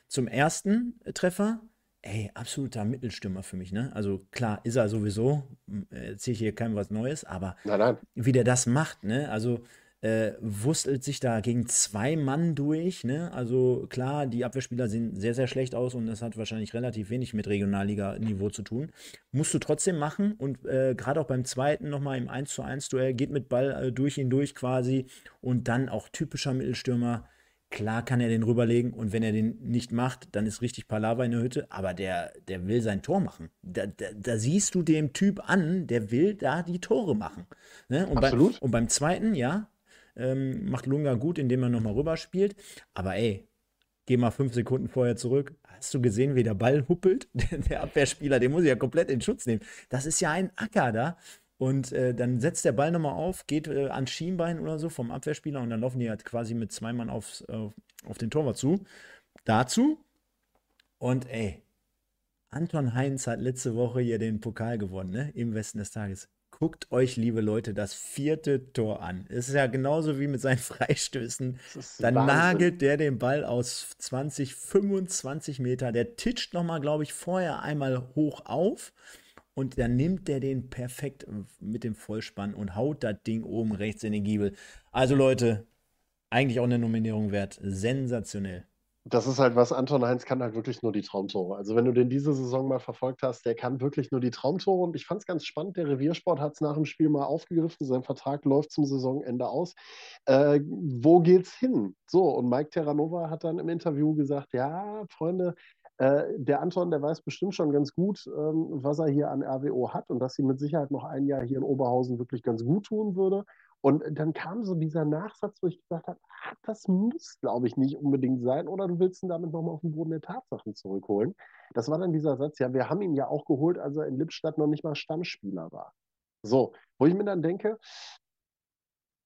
Zum ersten Treffer, ey, absoluter Mittelstürmer für mich, ne? Also klar, ist er sowieso, erzähle ich hier keinem was Neues, aber nein, nein. wie der das macht, ne? Also äh, wurstelt sich da gegen zwei Mann durch. Ne? Also klar, die Abwehrspieler sehen sehr, sehr schlecht aus und das hat wahrscheinlich relativ wenig mit Regionalliga-Niveau zu tun. Musst du trotzdem machen und äh, gerade auch beim zweiten nochmal im 1 zu 1 Duell geht mit Ball äh, durch ihn durch quasi und dann auch typischer Mittelstürmer. Klar kann er den rüberlegen und wenn er den nicht macht, dann ist richtig Palaver in der Hütte, aber der, der will sein Tor machen. Da, da, da siehst du dem Typ an, der will da die Tore machen. Ne? Und, Absolut. Bei, und beim zweiten, ja, ähm, macht Lunga gut, indem er nochmal rüberspielt. Aber ey, geh mal fünf Sekunden vorher zurück. Hast du gesehen, wie der Ball huppelt? der Abwehrspieler, den muss ich ja komplett in Schutz nehmen. Das ist ja ein Acker da. Und äh, dann setzt der Ball nochmal auf, geht äh, ans Schienbein oder so vom Abwehrspieler und dann laufen die halt quasi mit zwei Mann aufs, äh, auf den Torwart zu. Dazu. Und ey, Anton Heinz hat letzte Woche hier den Pokal gewonnen, ne? Im Westen des Tages. Guckt euch, liebe Leute, das vierte Tor an. Es ist ja genauso wie mit seinen Freistößen. Dann Wahnsinn. nagelt der den Ball aus 20, 25 Meter. Der titscht nochmal, glaube ich, vorher einmal hoch auf. Und dann nimmt der den perfekt mit dem Vollspann und haut das Ding oben rechts in den Giebel. Also Leute, eigentlich auch eine Nominierung wert. Sensationell das ist halt was, Anton Heinz kann halt wirklich nur die Traumtore. Also wenn du den diese Saison mal verfolgt hast, der kann wirklich nur die Traumtore und ich fand es ganz spannend, der Reviersport hat es nach dem Spiel mal aufgegriffen, sein Vertrag läuft zum Saisonende aus. Äh, wo geht's hin? So, und Mike Terranova hat dann im Interview gesagt, ja, Freunde, äh, der Anton, der weiß bestimmt schon ganz gut, ähm, was er hier an RWO hat und dass sie mit Sicherheit noch ein Jahr hier in Oberhausen wirklich ganz gut tun würde. Und dann kam so dieser Nachsatz, wo ich gesagt habe, ah, das muss, glaube ich, nicht unbedingt sein. Oder du willst ihn damit nochmal auf den Boden der Tatsachen zurückholen. Das war dann dieser Satz, ja, wir haben ihn ja auch geholt, als er in Lippstadt noch nicht mal Stammspieler war. So, wo ich mir dann denke,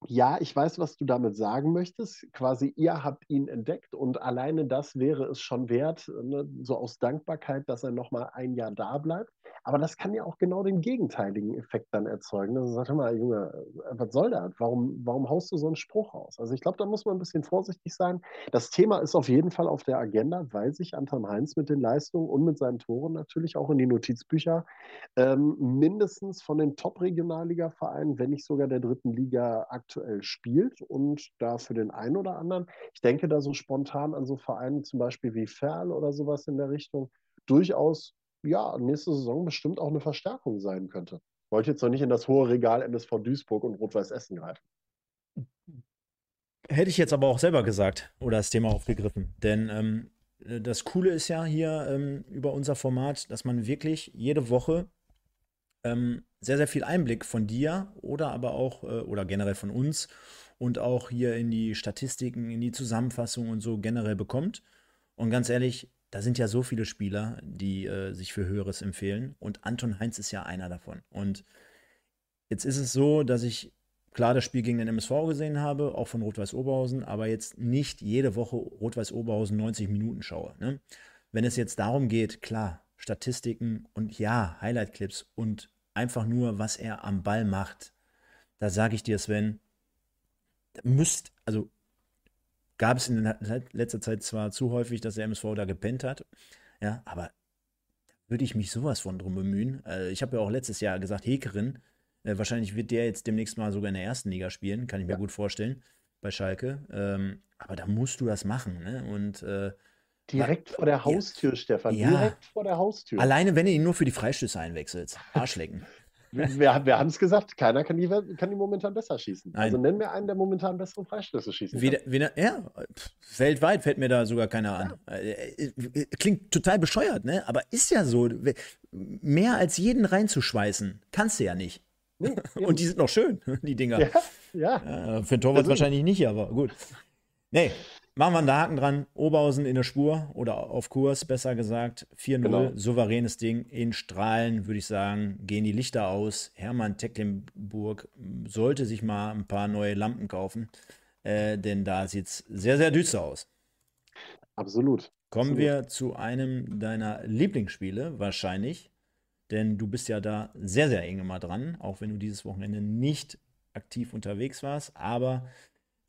ja, ich weiß, was du damit sagen möchtest. Quasi, ihr habt ihn entdeckt und alleine das wäre es schon wert, ne, so aus Dankbarkeit, dass er nochmal ein Jahr da bleibt. Aber das kann ja auch genau den gegenteiligen Effekt dann erzeugen. Also sag mal, Junge, äh, was soll das? Warum, warum haust du so einen Spruch raus? Also ich glaube, da muss man ein bisschen vorsichtig sein. Das Thema ist auf jeden Fall auf der Agenda, weil sich Anton Heinz mit den Leistungen und mit seinen Toren natürlich auch in die Notizbücher ähm, mindestens von den Top-Regionalliga-Vereinen, wenn nicht sogar der dritten Liga aktuell spielt und da für den einen oder anderen, ich denke da so spontan an so Vereine zum Beispiel wie Ferl oder sowas in der Richtung, durchaus ja, nächste Saison bestimmt auch eine Verstärkung sein könnte. Wollte jetzt noch nicht in das hohe Regal NSV Duisburg und Rot-Weiß Essen greifen. Hätte ich jetzt aber auch selber gesagt oder das Thema aufgegriffen. Denn ähm, das Coole ist ja hier ähm, über unser Format, dass man wirklich jede Woche ähm, sehr, sehr viel Einblick von dir oder aber auch äh, oder generell von uns und auch hier in die Statistiken, in die Zusammenfassung und so generell bekommt. Und ganz ehrlich, da sind ja so viele Spieler, die äh, sich für Höheres empfehlen. Und Anton Heinz ist ja einer davon. Und jetzt ist es so, dass ich klar das Spiel gegen den MSV gesehen habe, auch von Rot-Weiß Oberhausen, aber jetzt nicht jede Woche Rot-Weiß Oberhausen 90 Minuten schaue. Ne? Wenn es jetzt darum geht, klar, Statistiken und ja, Highlight-Clips und einfach nur, was er am Ball macht, da sage ich dir, Sven, müsst, also gab es in letzter Zeit zwar zu häufig, dass der MSV da gepennt hat, ja, aber würde ich mich sowas von drum bemühen. Äh, ich habe ja auch letztes Jahr gesagt, Hekerin, äh, wahrscheinlich wird der jetzt demnächst mal sogar in der ersten Liga spielen, kann ich mir ja. gut vorstellen, bei Schalke. Ähm, aber da musst du das machen, ne? Und äh, Direkt vor der Haustür, ja, Stefan. Ja. Direkt vor der Haustür. Alleine, wenn du ihn nur für die Freistöße einwechselst. Arschlecken. Wir, wir haben es gesagt, keiner kann die, kann die momentan besser schießen. Nein. Also nenn mir einen, der momentan bessere Freistöße schießen Weder, kann. Weder, ja, weltweit fällt mir da sogar keiner an. Ja. Äh, äh, klingt total bescheuert, ne? Aber ist ja so. Mehr als jeden reinzuschweißen, kannst du ja nicht. Nee, Und die sind noch schön, die Dinger. Ja, ja. ja für den Torwart wahrscheinlich nicht, aber gut. Nee, Machen wir einen Haken dran. Oberhausen in der Spur oder auf Kurs, besser gesagt. 4-0, genau. souveränes Ding. In Strahlen, würde ich sagen, gehen die Lichter aus. Hermann Tecklenburg sollte sich mal ein paar neue Lampen kaufen, äh, denn da sieht es sehr, sehr düster aus. Absolut. Kommen Absolut. wir zu einem deiner Lieblingsspiele, wahrscheinlich. Denn du bist ja da sehr, sehr eng immer dran, auch wenn du dieses Wochenende nicht aktiv unterwegs warst. Aber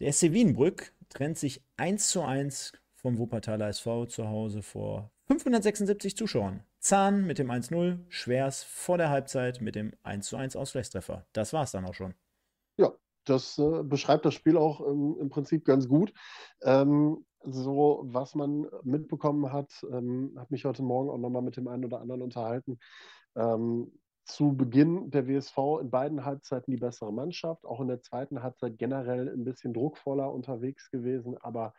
der SC Wienbrück trennt sich 1 zu 1 vom Wuppertaler SV zu Hause vor 576 Zuschauern. Zahn mit dem 1-0, Schwers vor der Halbzeit mit dem 1 zu 1 Ausgleichstreffer. Das war es dann auch schon. Ja, das äh, beschreibt das Spiel auch ähm, im Prinzip ganz gut. Ähm, so, was man mitbekommen hat, ähm, habe mich heute Morgen auch nochmal mit dem einen oder anderen unterhalten. Ähm, zu Beginn der WSV in beiden Halbzeiten die bessere Mannschaft, auch in der zweiten Halbzeit generell ein bisschen druckvoller unterwegs gewesen, aber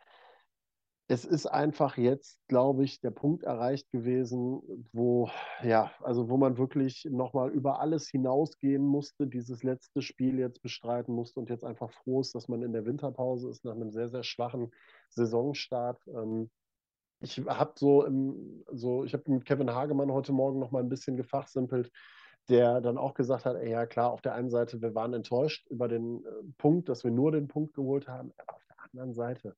es ist einfach jetzt, glaube ich, der Punkt erreicht gewesen, wo, ja, also wo man wirklich nochmal über alles hinausgehen musste, dieses letzte Spiel jetzt bestreiten musste und jetzt einfach froh ist, dass man in der Winterpause ist nach einem sehr, sehr schwachen Saisonstart. Ähm, ich habe so, so, ich habe mit Kevin Hagemann heute Morgen nochmal ein bisschen gefachsimpelt der dann auch gesagt hat, ey, ja klar, auf der einen Seite, wir waren enttäuscht über den äh, Punkt, dass wir nur den Punkt geholt haben, aber auf der anderen Seite,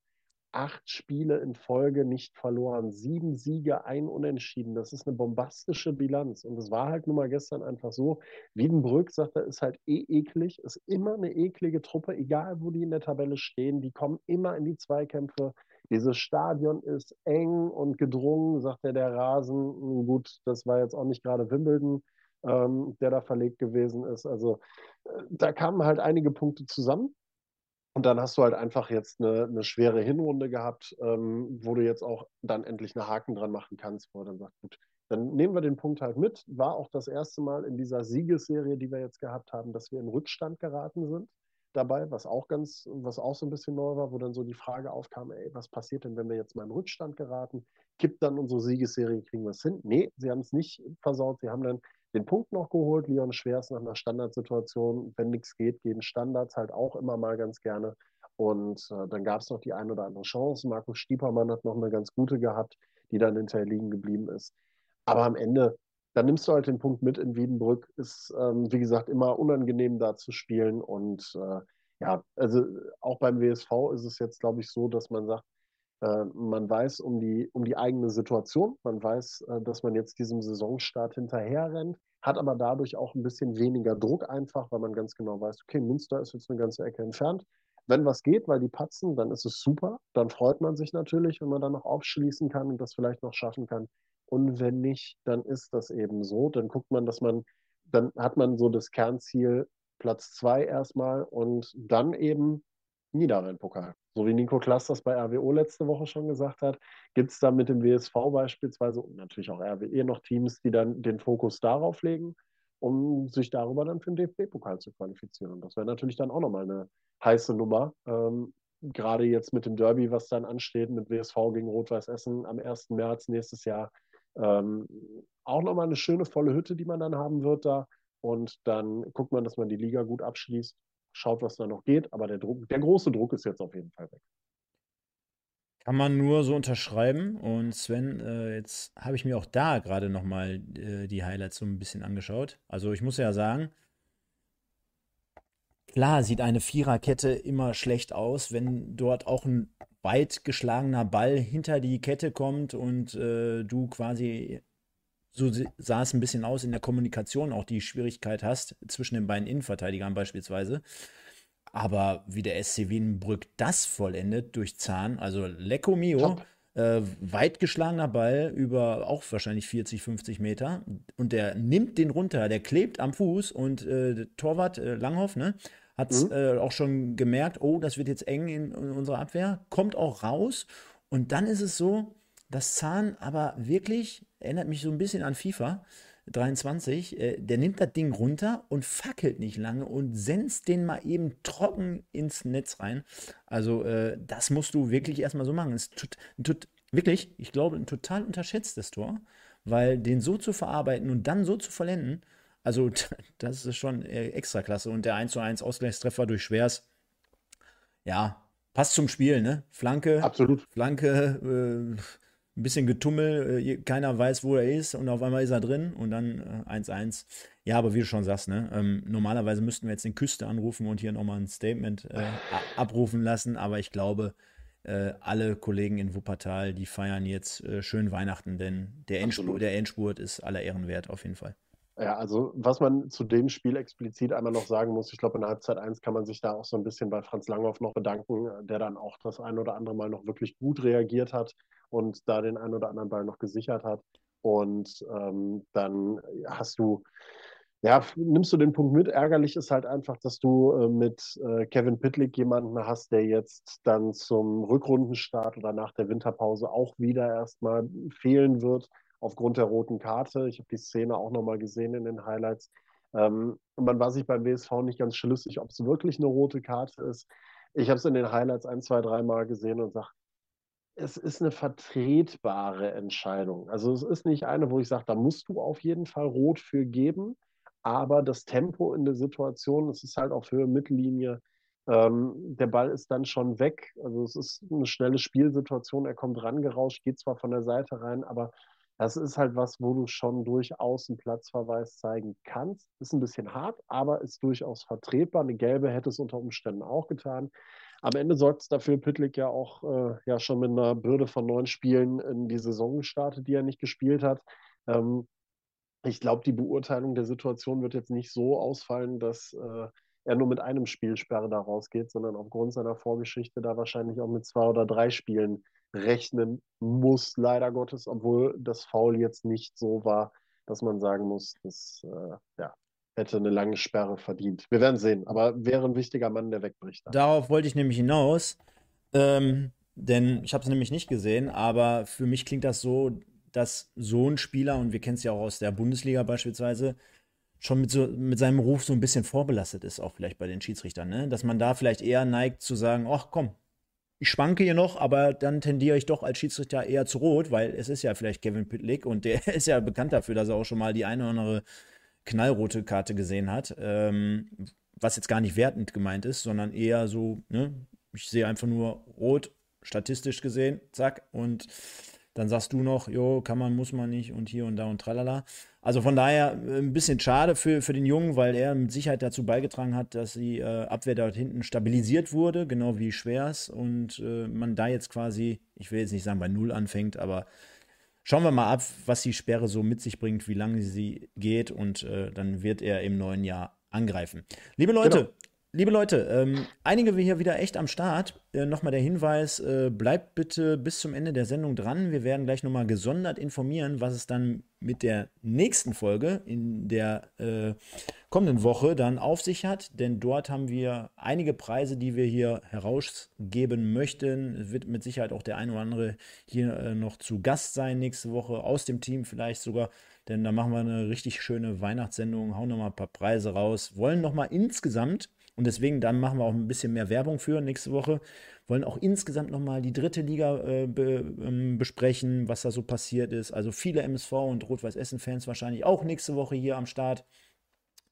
acht Spiele in Folge nicht verloren, sieben Siege, ein Unentschieden, das ist eine bombastische Bilanz. Und es war halt nun mal gestern einfach so, Wiedenbrück, sagt er, ist halt eh eklig, ist immer eine eklige Truppe, egal wo die in der Tabelle stehen, die kommen immer in die Zweikämpfe, dieses Stadion ist eng und gedrungen, sagt er, der Rasen, gut, das war jetzt auch nicht gerade Wimbledon, ähm, der da verlegt gewesen ist. Also äh, da kamen halt einige Punkte zusammen. Und dann hast du halt einfach jetzt eine, eine schwere Hinrunde gehabt, ähm, wo du jetzt auch dann endlich einen Haken dran machen kannst, wo dann sagst, gut, dann nehmen wir den Punkt halt mit. War auch das erste Mal in dieser Siegesserie, die wir jetzt gehabt haben, dass wir in Rückstand geraten sind dabei, was auch ganz, was auch so ein bisschen neu war, wo dann so die Frage aufkam, ey, was passiert denn, wenn wir jetzt mal in Rückstand geraten? Kippt dann unsere Siegesserie, kriegen wir es hin? Nee, sie haben es nicht versaut. Sie haben dann den Punkt noch geholt. Leon Schwers nach einer Standardsituation. Wenn nichts geht, gehen Standards halt auch immer mal ganz gerne. Und äh, dann gab es noch die ein oder andere Chance. Markus Stiepermann hat noch eine ganz gute gehabt, die dann hinterher liegen geblieben ist. Aber am Ende, dann nimmst du halt den Punkt mit in Wiedenbrück. Ist, ähm, wie gesagt, immer unangenehm da zu spielen. Und äh, ja, also auch beim WSV ist es jetzt, glaube ich, so, dass man sagt, äh, man weiß um die, um die eigene Situation, man weiß, äh, dass man jetzt diesem Saisonstart hinterher rennt, hat aber dadurch auch ein bisschen weniger Druck einfach, weil man ganz genau weiß, okay, Münster ist jetzt eine ganze Ecke entfernt. Wenn was geht, weil die patzen, dann ist es super. Dann freut man sich natürlich, wenn man dann noch aufschließen kann und das vielleicht noch schaffen kann. Und wenn nicht, dann ist das eben so. Dann guckt man, dass man, dann hat man so das Kernziel Platz zwei erstmal und dann eben Niederrhein-Pokal. So wie Nico Klass das bei RWO letzte Woche schon gesagt hat, gibt es da mit dem WSV beispielsweise und natürlich auch RWE noch Teams, die dann den Fokus darauf legen, um sich darüber dann für den DFB-Pokal zu qualifizieren. Das wäre natürlich dann auch nochmal eine heiße Nummer. Ähm, Gerade jetzt mit dem Derby, was dann ansteht, mit WSV gegen Rot-Weiß Essen am 1. März nächstes Jahr. Ähm, auch nochmal eine schöne volle Hütte, die man dann haben wird da. Und dann guckt man, dass man die Liga gut abschließt schaut, was da noch geht. Aber der, Druck, der große Druck ist jetzt auf jeden Fall weg. Kann man nur so unterschreiben. Und Sven, äh, jetzt habe ich mir auch da gerade nochmal äh, die Highlights so ein bisschen angeschaut. Also ich muss ja sagen, klar sieht eine Viererkette immer schlecht aus, wenn dort auch ein weit geschlagener Ball hinter die Kette kommt und äh, du quasi so sah es ein bisschen aus in der Kommunikation, auch die Schwierigkeit hast zwischen den beiden Innenverteidigern beispielsweise. Aber wie der SC Wienbrück das vollendet durch Zahn, also Lecco Mio, äh, weit geschlagener Ball über auch wahrscheinlich 40, 50 Meter und der nimmt den runter, der klebt am Fuß und äh, Torwart äh, Langhoff, ne? Hat mhm. äh, auch schon gemerkt, oh, das wird jetzt eng in, in unserer Abwehr, kommt auch raus und dann ist es so, dass Zahn aber wirklich erinnert mich so ein bisschen an FIFA, 23, äh, der nimmt das Ding runter und fackelt nicht lange und senzt den mal eben trocken ins Netz rein. Also, äh, das musst du wirklich erstmal so machen. Es tut, tut wirklich, ich glaube, ein total unterschätztes Tor, weil den so zu verarbeiten und dann so zu vollenden, also das ist schon äh, extra klasse. Und der 1 zu 1 Ausgleichstreffer durch Schwers, ja, passt zum Spiel, ne? Flanke, Absolut. Flanke, äh, ein bisschen Getummel, äh, keiner weiß, wo er ist und auf einmal ist er drin und dann 1-1. Äh, ja, aber wie du schon sagst, ne, ähm, normalerweise müssten wir jetzt den Küste anrufen und hier nochmal ein Statement äh, abrufen lassen, aber ich glaube, äh, alle Kollegen in Wuppertal, die feiern jetzt äh, schön Weihnachten, denn der, Endspurt, der Endspurt ist aller Ehren wert auf jeden Fall. Ja, also was man zu dem Spiel explizit einmal noch sagen muss, ich glaube, in Halbzeit 1 kann man sich da auch so ein bisschen bei Franz Langhoff noch bedanken, der dann auch das ein oder andere Mal noch wirklich gut reagiert hat und da den einen oder anderen Ball noch gesichert hat. Und ähm, dann hast du, ja, nimmst du den Punkt mit. Ärgerlich ist halt einfach, dass du äh, mit äh, Kevin Pitlick jemanden hast, der jetzt dann zum Rückrundenstart oder nach der Winterpause auch wieder erstmal fehlen wird aufgrund der roten Karte. Ich habe die Szene auch nochmal gesehen in den Highlights. Ähm, man war sich beim WSV nicht ganz schlüssig, ob es wirklich eine rote Karte ist. Ich habe es in den Highlights ein, zwei, dreimal gesehen und sage, es ist eine vertretbare Entscheidung. Also es ist nicht eine, wo ich sage, da musst du auf jeden Fall rot für geben, aber das Tempo in der Situation, es ist halt auf Höhe Mittellinie, ähm, der Ball ist dann schon weg. Also es ist eine schnelle Spielsituation, er kommt rangerauscht, geht zwar von der Seite rein, aber das ist halt was, wo du schon durchaus einen Platzverweis zeigen kannst. Ist ein bisschen hart, aber ist durchaus vertretbar. Eine gelbe hätte es unter Umständen auch getan. Am Ende sorgt es dafür, Pitlick ja auch äh, ja schon mit einer Bürde von neun Spielen in die Saison gestartet, die er nicht gespielt hat. Ähm, ich glaube, die Beurteilung der Situation wird jetzt nicht so ausfallen, dass äh, er nur mit einem Spielsperre da rausgeht, sondern aufgrund seiner Vorgeschichte da wahrscheinlich auch mit zwei oder drei Spielen rechnen muss, leider Gottes, obwohl das Foul jetzt nicht so war, dass man sagen muss, das äh, ja, hätte eine lange Sperre verdient. Wir werden sehen, aber wäre ein wichtiger Mann, der wegbricht. Dann. Darauf wollte ich nämlich hinaus, ähm, denn ich habe es nämlich nicht gesehen, aber für mich klingt das so, dass so ein Spieler, und wir kennen es ja auch aus der Bundesliga beispielsweise, schon mit, so, mit seinem Ruf so ein bisschen vorbelastet ist, auch vielleicht bei den Schiedsrichtern, ne? dass man da vielleicht eher neigt zu sagen, ach komm, ich schwanke hier noch, aber dann tendiere ich doch als Schiedsrichter eher zu Rot, weil es ist ja vielleicht Kevin Pitlick und der ist ja bekannt dafür, dass er auch schon mal die eine oder andere knallrote Karte gesehen hat. Ähm, was jetzt gar nicht wertend gemeint ist, sondern eher so, ne, ich sehe einfach nur rot, statistisch gesehen, zack, und dann sagst du noch, jo, kann man, muss man nicht und hier und da und tralala. Also von daher äh, ein bisschen schade für, für den Jungen, weil er mit Sicherheit dazu beigetragen hat, dass die äh, Abwehr dort hinten stabilisiert wurde, genau wie Schwers. Und äh, man da jetzt quasi, ich will jetzt nicht sagen bei Null anfängt, aber schauen wir mal ab, was die Sperre so mit sich bringt, wie lange sie geht. Und äh, dann wird er im neuen Jahr angreifen. Liebe Leute, genau. Liebe Leute, ähm, einige wir hier wieder echt am Start. Äh, nochmal der Hinweis, äh, bleibt bitte bis zum Ende der Sendung dran. Wir werden gleich nochmal gesondert informieren, was es dann mit der nächsten Folge in der äh, kommenden Woche dann auf sich hat. Denn dort haben wir einige Preise, die wir hier herausgeben möchten. Es wird mit Sicherheit auch der ein oder andere hier äh, noch zu Gast sein nächste Woche, aus dem Team vielleicht sogar. Denn da machen wir eine richtig schöne Weihnachtssendung, hauen nochmal ein paar Preise raus, wollen nochmal insgesamt und deswegen, dann machen wir auch ein bisschen mehr Werbung für nächste Woche. Wollen auch insgesamt nochmal die dritte Liga äh, be, ähm, besprechen, was da so passiert ist. Also viele MSV und Rot-Weiß-Essen-Fans wahrscheinlich auch nächste Woche hier am Start.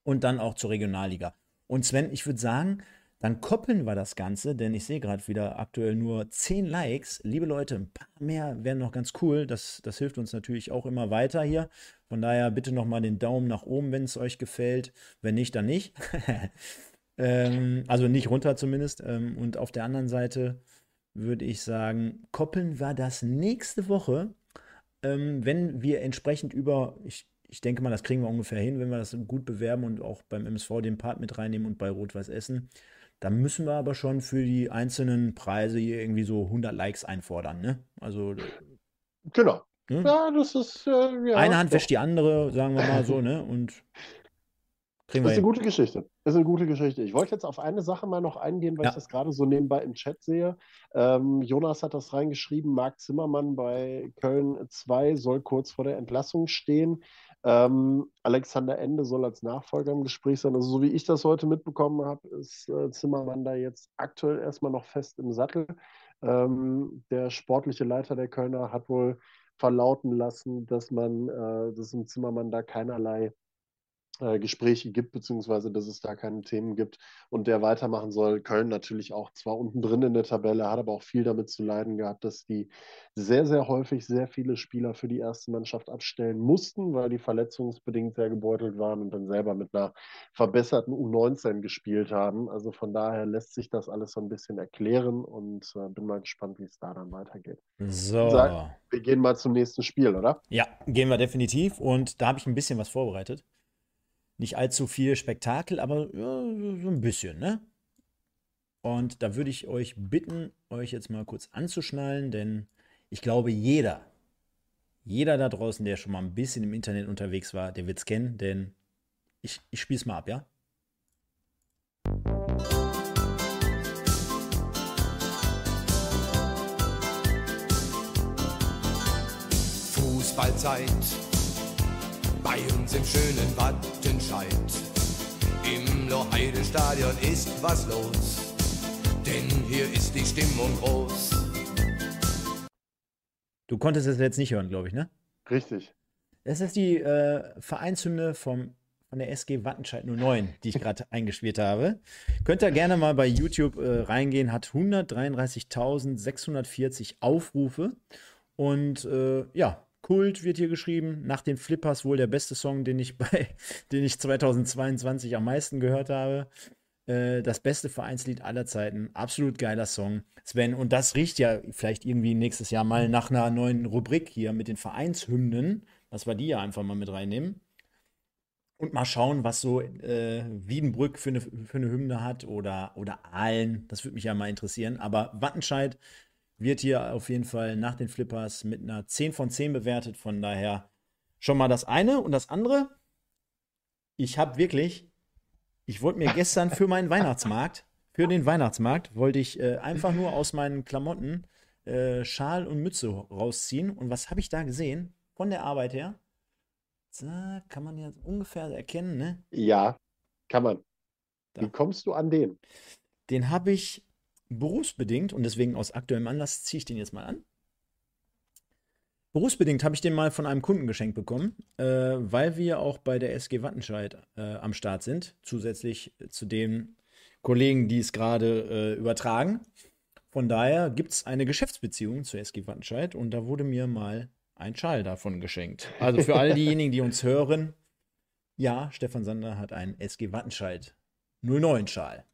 Und dann auch zur Regionalliga. Und Sven, ich würde sagen, dann koppeln wir das Ganze, denn ich sehe gerade wieder aktuell nur 10 Likes. Liebe Leute, ein paar mehr wären noch ganz cool. Das, das hilft uns natürlich auch immer weiter hier. Von daher bitte nochmal den Daumen nach oben, wenn es euch gefällt. Wenn nicht, dann nicht. Ähm, also nicht runter zumindest. Ähm, und auf der anderen Seite würde ich sagen, koppeln wir das nächste Woche, ähm, wenn wir entsprechend über, ich, ich denke mal, das kriegen wir ungefähr hin, wenn wir das gut bewerben und auch beim MSV den Part mit reinnehmen und bei Rot-Weiß Essen. Da müssen wir aber schon für die einzelnen Preise hier irgendwie so 100 Likes einfordern, ne? Also. Genau. Ne? Ja, das ist. Äh, ja, Eine Hand wäscht die andere, sagen wir mal so, ne? Und Kriegen das ist eine gute Geschichte. Das ist eine gute Geschichte. Ich wollte jetzt auf eine Sache mal noch eingehen, weil ja. ich das gerade so nebenbei im Chat sehe. Ähm, Jonas hat das reingeschrieben, Marc Zimmermann bei Köln 2 soll kurz vor der Entlassung stehen. Ähm, Alexander Ende soll als Nachfolger im Gespräch sein. Also so wie ich das heute mitbekommen habe, ist äh, Zimmermann da jetzt aktuell erstmal noch fest im Sattel. Ähm, der sportliche Leiter der Kölner hat wohl verlauten lassen, dass man, äh, dass im Zimmermann da keinerlei äh, Gespräche gibt, beziehungsweise dass es da keine Themen gibt und der weitermachen soll. Köln natürlich auch zwar unten drin in der Tabelle, hat aber auch viel damit zu leiden gehabt, dass die sehr, sehr häufig sehr viele Spieler für die erste Mannschaft abstellen mussten, weil die verletzungsbedingt sehr gebeutelt waren und dann selber mit einer verbesserten U19 gespielt haben. Also von daher lässt sich das alles so ein bisschen erklären und äh, bin mal gespannt, wie es da dann weitergeht. So. Sag, wir gehen mal zum nächsten Spiel, oder? Ja, gehen wir definitiv und da habe ich ein bisschen was vorbereitet. Nicht allzu viel Spektakel, aber ja, so ein bisschen, ne? Und da würde ich euch bitten, euch jetzt mal kurz anzuschnallen, denn ich glaube, jeder, jeder da draußen, der schon mal ein bisschen im Internet unterwegs war, der wird es kennen, denn ich, ich spiele es mal ab, ja? Fußballzeit bei uns im schönen Wattenscheid. Im Loheide-Stadion ist was los, denn hier ist die Stimmung groß. Du konntest es jetzt nicht hören, glaube ich, ne? Richtig. Das ist die äh, Vereinshymne vom, von der SG Wattenscheid 09, die ich gerade eingespielt habe. Könnt ihr gerne mal bei YouTube äh, reingehen, hat 133.640 Aufrufe. Und äh, ja, Kult wird hier geschrieben. Nach den Flippers wohl der beste Song, den ich bei, den ich 2022 am meisten gehört habe. Äh, das beste Vereinslied aller Zeiten. Absolut geiler Song. Sven, und das riecht ja vielleicht irgendwie nächstes Jahr mal nach einer neuen Rubrik hier mit den Vereinshymnen, dass wir die ja einfach mal mit reinnehmen. Und mal schauen, was so äh, Wiedenbrück für eine, für eine Hymne hat oder, oder Aalen. Das würde mich ja mal interessieren. Aber Wattenscheid wird hier auf jeden Fall nach den Flippers mit einer 10 von 10 bewertet. Von daher schon mal das eine. Und das andere, ich habe wirklich, ich wollte mir gestern für meinen Weihnachtsmarkt, für den Weihnachtsmarkt, wollte ich äh, einfach nur aus meinen Klamotten äh, Schal und Mütze rausziehen. Und was habe ich da gesehen? Von der Arbeit her. Da kann man ja ungefähr erkennen, ne? Ja, kann man. Da. Wie kommst du an den? Den habe ich berufsbedingt und deswegen aus aktuellem Anlass ziehe ich den jetzt mal an. Berufsbedingt habe ich den mal von einem Kunden geschenkt bekommen, äh, weil wir auch bei der SG Wattenscheid äh, am Start sind, zusätzlich zu den Kollegen, die es gerade äh, übertragen. Von daher gibt es eine Geschäftsbeziehung zur SG Wattenscheid und da wurde mir mal ein Schal davon geschenkt. Also für all diejenigen, die uns hören, ja, Stefan Sander hat einen SG Wattenscheid 09 Schal.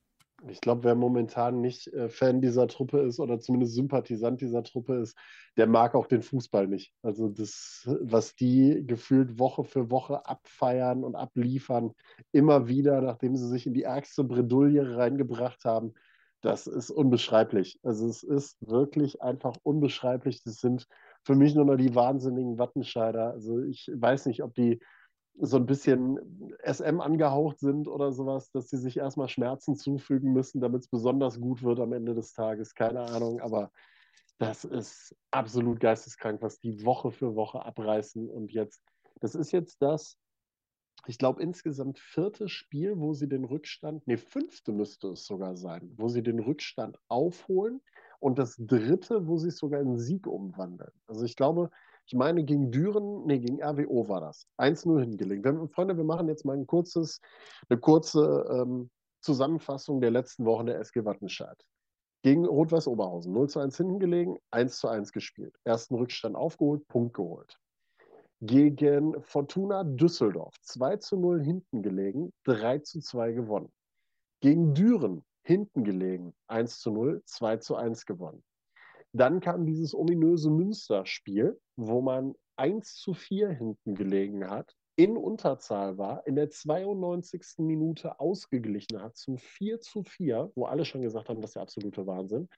Ich glaube, wer momentan nicht äh, Fan dieser Truppe ist oder zumindest Sympathisant dieser Truppe ist, der mag auch den Fußball nicht. Also das, was die gefühlt Woche für Woche abfeiern und abliefern, immer wieder, nachdem sie sich in die ärgste Bredouille reingebracht haben, das ist unbeschreiblich. Also es ist wirklich einfach unbeschreiblich. Das sind für mich nur noch die wahnsinnigen Wattenscheider. Also ich weiß nicht, ob die so ein bisschen SM angehaucht sind oder sowas, dass sie sich erstmal Schmerzen zufügen müssen, damit es besonders gut wird am Ende des Tages. Keine Ahnung, aber das ist absolut geisteskrank, was die Woche für Woche abreißen. Und jetzt, das ist jetzt das, ich glaube, insgesamt vierte Spiel, wo sie den Rückstand, nee, fünfte müsste es sogar sein, wo sie den Rückstand aufholen und das dritte, wo sie es sogar in Sieg umwandeln. Also ich glaube, ich meine, gegen Düren, nee, gegen RWO war das. 1-0 hingelegt. Wir, Freunde, wir machen jetzt mal ein kurzes, eine kurze ähm, Zusammenfassung der letzten Wochen der SG Wattenscheid. Gegen Rot-Weiß Oberhausen 0 zu 1 hinten gelegen, 1 zu 1 gespielt. Ersten Rückstand aufgeholt, Punkt geholt. Gegen Fortuna Düsseldorf 2 zu 0 hinten gelegen, 3 zu 2 gewonnen. Gegen Düren hinten gelegen, 1 zu 0, 2 zu 1 gewonnen. Dann kam dieses ominöse Münster-Spiel, wo man 1 zu 4 hinten gelegen hat, in Unterzahl war, in der 92. Minute ausgeglichen hat zum 4 zu 4, wo alle schon gesagt haben, das ist der absolute Wahnsinn.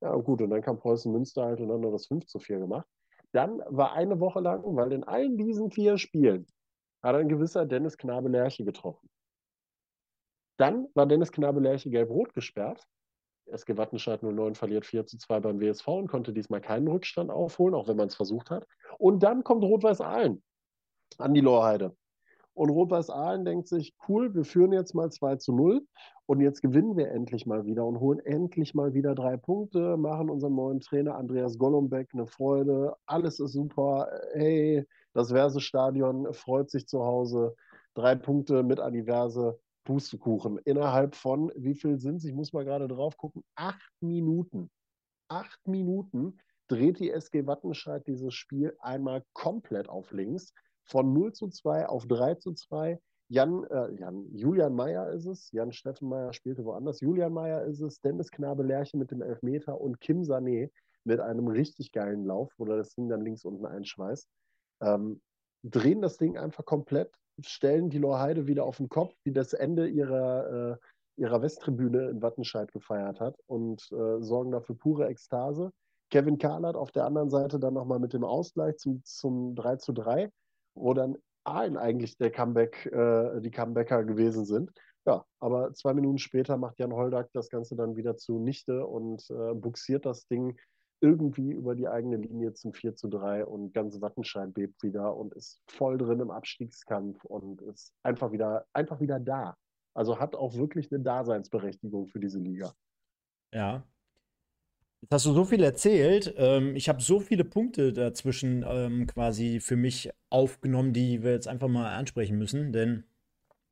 Ja, gut, und dann kam Preußen Münster halt und dann noch das 5 zu 4 gemacht. Dann war eine Woche lang, weil in allen diesen vier Spielen hat ein gewisser Dennis Knabe Lerche getroffen. Dann war Dennis Knabe Lerche gelb-rot gesperrt. SG Wattenscheid 09 verliert 4 zu 2 beim WSV und konnte diesmal keinen Rückstand aufholen, auch wenn man es versucht hat. Und dann kommt Rot-Weiß Aalen an die Lohrheide. Und Rot-Weiß Aalen denkt sich, cool, wir führen jetzt mal 2 zu 0 und jetzt gewinnen wir endlich mal wieder und holen endlich mal wieder drei Punkte, machen unserem neuen Trainer Andreas Golombek eine Freude. Alles ist super. Hey, das Verse-Stadion freut sich zu Hause. Drei Punkte mit Aniverse. Pustekuchen. Innerhalb von, wie viel sind es? Ich muss mal gerade drauf gucken. Acht Minuten. Acht Minuten dreht die SG Wattenscheid dieses Spiel einmal komplett auf links von 0 zu 2 auf 3 zu 2. Jan, äh, Jan, Julian Meyer ist es, Jan Steffen Meyer spielte woanders, Julian Meyer ist es, Dennis Knabe Lerche mit dem Elfmeter und Kim Sané mit einem richtig geilen Lauf, wo er das Ding dann links unten einschweißt. Ähm, drehen das Ding einfach komplett, stellen die Lorheide wieder auf den Kopf, die das Ende ihrer, äh, ihrer Westtribüne in Wattenscheid gefeiert hat und äh, sorgen dafür pure Ekstase. Kevin Kahlert auf der anderen Seite dann nochmal mit dem Ausgleich zum, zum 3 zu 3 wo dann Aalen eigentlich der Comeback, äh, die Comebacker gewesen sind. Ja, aber zwei Minuten später macht Jan Holdak das Ganze dann wieder zunichte und äh, buxiert das Ding irgendwie über die eigene Linie zum 4 zu 3 und ganz Wattenscheid bebt wieder und ist voll drin im Abstiegskampf und ist einfach wieder, einfach wieder da. Also hat auch wirklich eine Daseinsberechtigung für diese Liga. Ja, Jetzt hast du so viel erzählt. Ähm, ich habe so viele Punkte dazwischen ähm, quasi für mich aufgenommen, die wir jetzt einfach mal ansprechen müssen. Denn,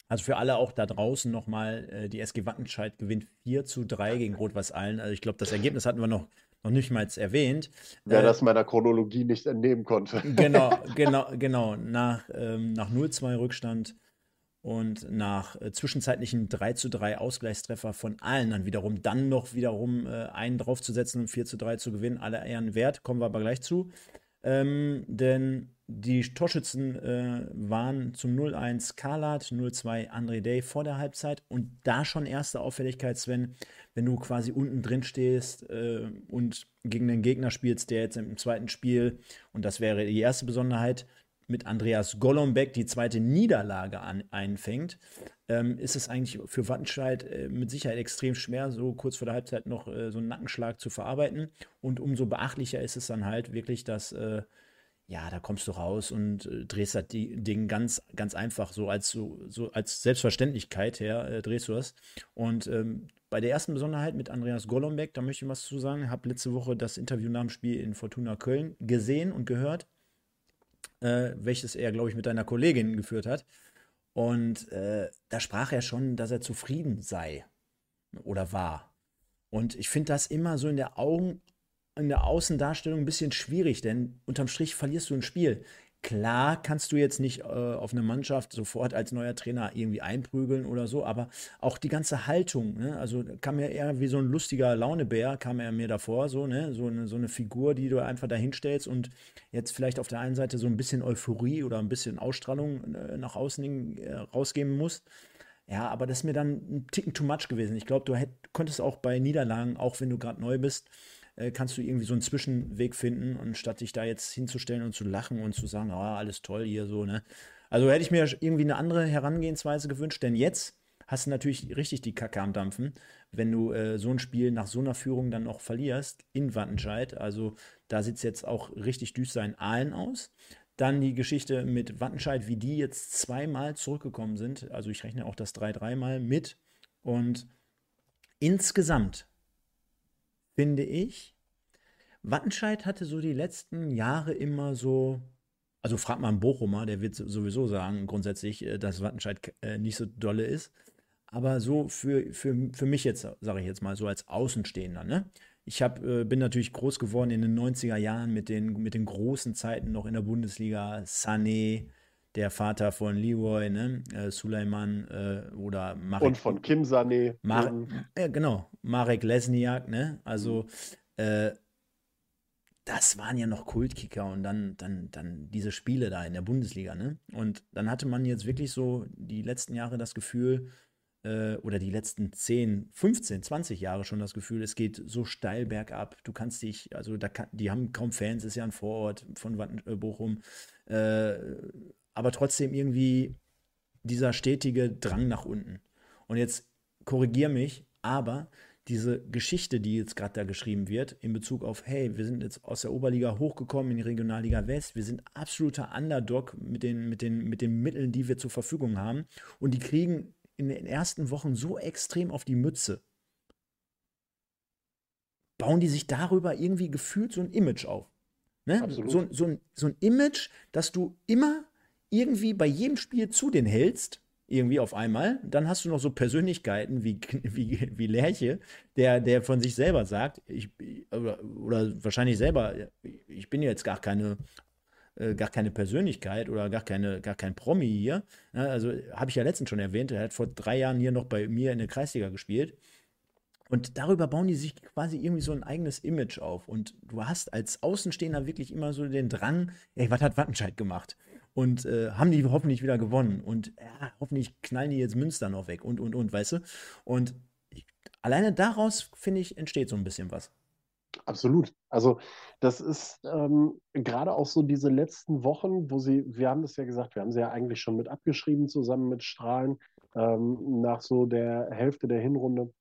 also für alle auch da draußen nochmal, äh, die SG Wattenscheid gewinnt 4 zu 3 gegen Rot-Weiß Allen. Also ich glaube, das Ergebnis hatten wir noch, noch nicht mal erwähnt. Wer äh, das meiner Chronologie nicht entnehmen konnte. Genau, genau, genau. Nach, ähm, nach 0-2 Rückstand und nach äh, zwischenzeitlichen 3 zu 3 Ausgleichstreffer von allen dann wiederum, dann noch wiederum äh, einen draufzusetzen und 4 zu 3 zu gewinnen, alle Ehren wert, kommen wir aber gleich zu. Ähm, denn die Torschützen äh, waren zum 0-1 Karlat, 0-2 André Day vor der Halbzeit und da schon erste Auffälligkeit, Sven, wenn du quasi unten drin stehst äh, und gegen den Gegner spielst, der jetzt im zweiten Spiel, und das wäre die erste Besonderheit, mit Andreas Golombek die zweite Niederlage an, einfängt, ähm, ist es eigentlich für Wattenscheid äh, mit Sicherheit extrem schwer, so kurz vor der Halbzeit noch äh, so einen Nackenschlag zu verarbeiten. Und umso beachtlicher ist es dann halt wirklich, dass, äh, ja, da kommst du raus und äh, drehst das Ding ganz, ganz einfach, so als, so, so als Selbstverständlichkeit her, äh, drehst du das. Und ähm, bei der ersten Besonderheit mit Andreas Golombek, da möchte ich was zu sagen. Habe letzte Woche das Interview nach dem Spiel in Fortuna Köln gesehen und gehört äh, welches er, glaube ich, mit deiner Kollegin geführt hat. Und äh, da sprach er schon, dass er zufrieden sei oder war. Und ich finde das immer so in der Augen, in der Außendarstellung ein bisschen schwierig, denn unterm Strich verlierst du ein Spiel. Klar kannst du jetzt nicht äh, auf eine Mannschaft sofort als neuer Trainer irgendwie einprügeln oder so, aber auch die ganze Haltung, ne? also kam mir eher wie so ein lustiger Launebär, kam er mir davor, so, ne? so, eine, so eine Figur, die du einfach dahinstellst und jetzt vielleicht auf der einen Seite so ein bisschen Euphorie oder ein bisschen Ausstrahlung äh, nach außen äh, rausgeben musst. Ja, aber das ist mir dann ein Ticken too much gewesen. Ich glaube, du hätt, konntest auch bei Niederlagen, auch wenn du gerade neu bist, äh, kannst du irgendwie so einen Zwischenweg finden und statt dich da jetzt hinzustellen und zu lachen und zu sagen, oh, alles toll hier so, ne? Also hätte ich mir irgendwie eine andere Herangehensweise gewünscht, denn jetzt hast du natürlich richtig die Kacke am Dampfen, wenn du äh, so ein Spiel nach so einer Führung dann noch verlierst in Wattenscheid. Also da sieht es jetzt auch richtig düster in Aalen aus. Dann die Geschichte mit Wattenscheid, wie die jetzt zweimal zurückgekommen sind. Also ich rechne auch das 3-3 mal mit. Und insgesamt finde ich. Wattenscheid hatte so die letzten Jahre immer so, also fragt mal einen Bochumer, der wird sowieso sagen, grundsätzlich, äh, dass Wattenscheid äh, nicht so dolle ist. Aber so für, für, für mich jetzt, sage ich jetzt mal, so als Außenstehender, ne? Ich hab, äh, bin natürlich groß geworden in den 90er Jahren mit den, mit den großen Zeiten noch in der Bundesliga. Sané, der Vater von Leroy, ne? Äh, Suleiman äh, oder Marek. Und von Kim Sané. Mar äh, genau, Marek Lesniak, ne? Also, äh, das waren ja noch Kultkicker und dann, dann, dann diese Spiele da in der Bundesliga, ne? Und dann hatte man jetzt wirklich so die letzten Jahre das Gefühl, äh, oder die letzten 10, 15, 20 Jahre schon das Gefühl, es geht so steil bergab. Du kannst dich, also da kann, die haben kaum Fans, ist ja ein Vorort von äh, Bochum. Äh, aber trotzdem irgendwie dieser stetige Drang nach unten. Und jetzt korrigier mich, aber diese Geschichte, die jetzt gerade da geschrieben wird, in Bezug auf, hey, wir sind jetzt aus der Oberliga hochgekommen in die Regionalliga West, wir sind absoluter Underdog mit den, mit den, mit den Mitteln, die wir zur Verfügung haben. Und die kriegen in den ersten Wochen so extrem auf die Mütze. Bauen die sich darüber irgendwie gefühlt so ein Image auf. Ne? So, so, so ein Image, dass du immer irgendwie bei jedem Spiel zu den hältst irgendwie auf einmal. Dann hast du noch so Persönlichkeiten wie, wie, wie Lerche, der, der von sich selber sagt, ich, oder, oder wahrscheinlich selber, ich bin jetzt gar keine, äh, gar keine Persönlichkeit oder gar, keine, gar kein Promi hier. also habe ich ja letztens schon erwähnt, er hat vor drei Jahren hier noch bei mir in der Kreisliga gespielt. Und darüber bauen die sich quasi irgendwie so ein eigenes Image auf. Und du hast als Außenstehender wirklich immer so den Drang, ey, was hat Wattenscheid gemacht? Und äh, haben die hoffentlich wieder gewonnen und ja, hoffentlich knallen die jetzt Münster noch weg und und und, weißt du? Und ich, alleine daraus, finde ich, entsteht so ein bisschen was. Absolut. Also das ist ähm, gerade auch so diese letzten Wochen, wo sie, wir haben das ja gesagt, wir haben sie ja eigentlich schon mit abgeschrieben zusammen mit Strahlen ähm, nach so der Hälfte der Hinrunde.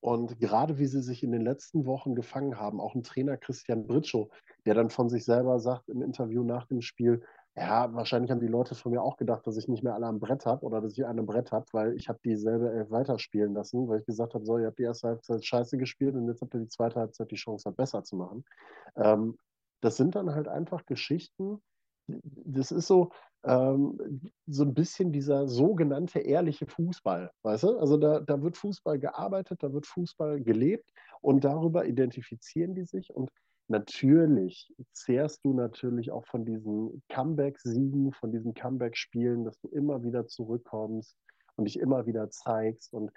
Und gerade wie sie sich in den letzten Wochen gefangen haben, auch ein Trainer Christian Britschow, der dann von sich selber sagt im Interview nach dem Spiel, ja, wahrscheinlich haben die Leute von mir auch gedacht, dass ich nicht mehr alle am Brett habe oder dass ich eine Brett habe, weil ich habe dieselbe Elf weiterspielen lassen, weil ich gesagt habe, so, ihr habt die erste Halbzeit scheiße gespielt und jetzt habt ihr die zweite Halbzeit die Chance, halt besser zu machen. Ähm, das sind dann halt einfach Geschichten, das ist so, ähm, so ein bisschen dieser sogenannte ehrliche Fußball, weißt du? Also da, da wird Fußball gearbeitet, da wird Fußball gelebt und darüber identifizieren die sich und natürlich zehrst du natürlich auch von diesen Comeback-Siegen, von diesen Comeback-Spielen, dass du immer wieder zurückkommst und dich immer wieder zeigst. Und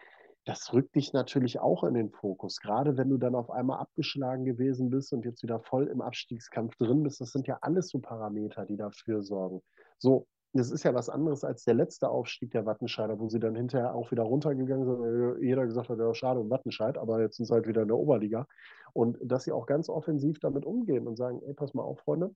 das rückt dich natürlich auch in den Fokus. Gerade wenn du dann auf einmal abgeschlagen gewesen bist und jetzt wieder voll im Abstiegskampf drin bist, das sind ja alles so Parameter, die dafür sorgen. So, das ist ja was anderes als der letzte Aufstieg der Wattenscheider, wo sie dann hinterher auch wieder runtergegangen sind. Jeder gesagt hat, ja, schade um Wattenscheid, aber jetzt sind sie halt wieder in der Oberliga. Und dass sie auch ganz offensiv damit umgehen und sagen, ey, pass mal auf, Freunde,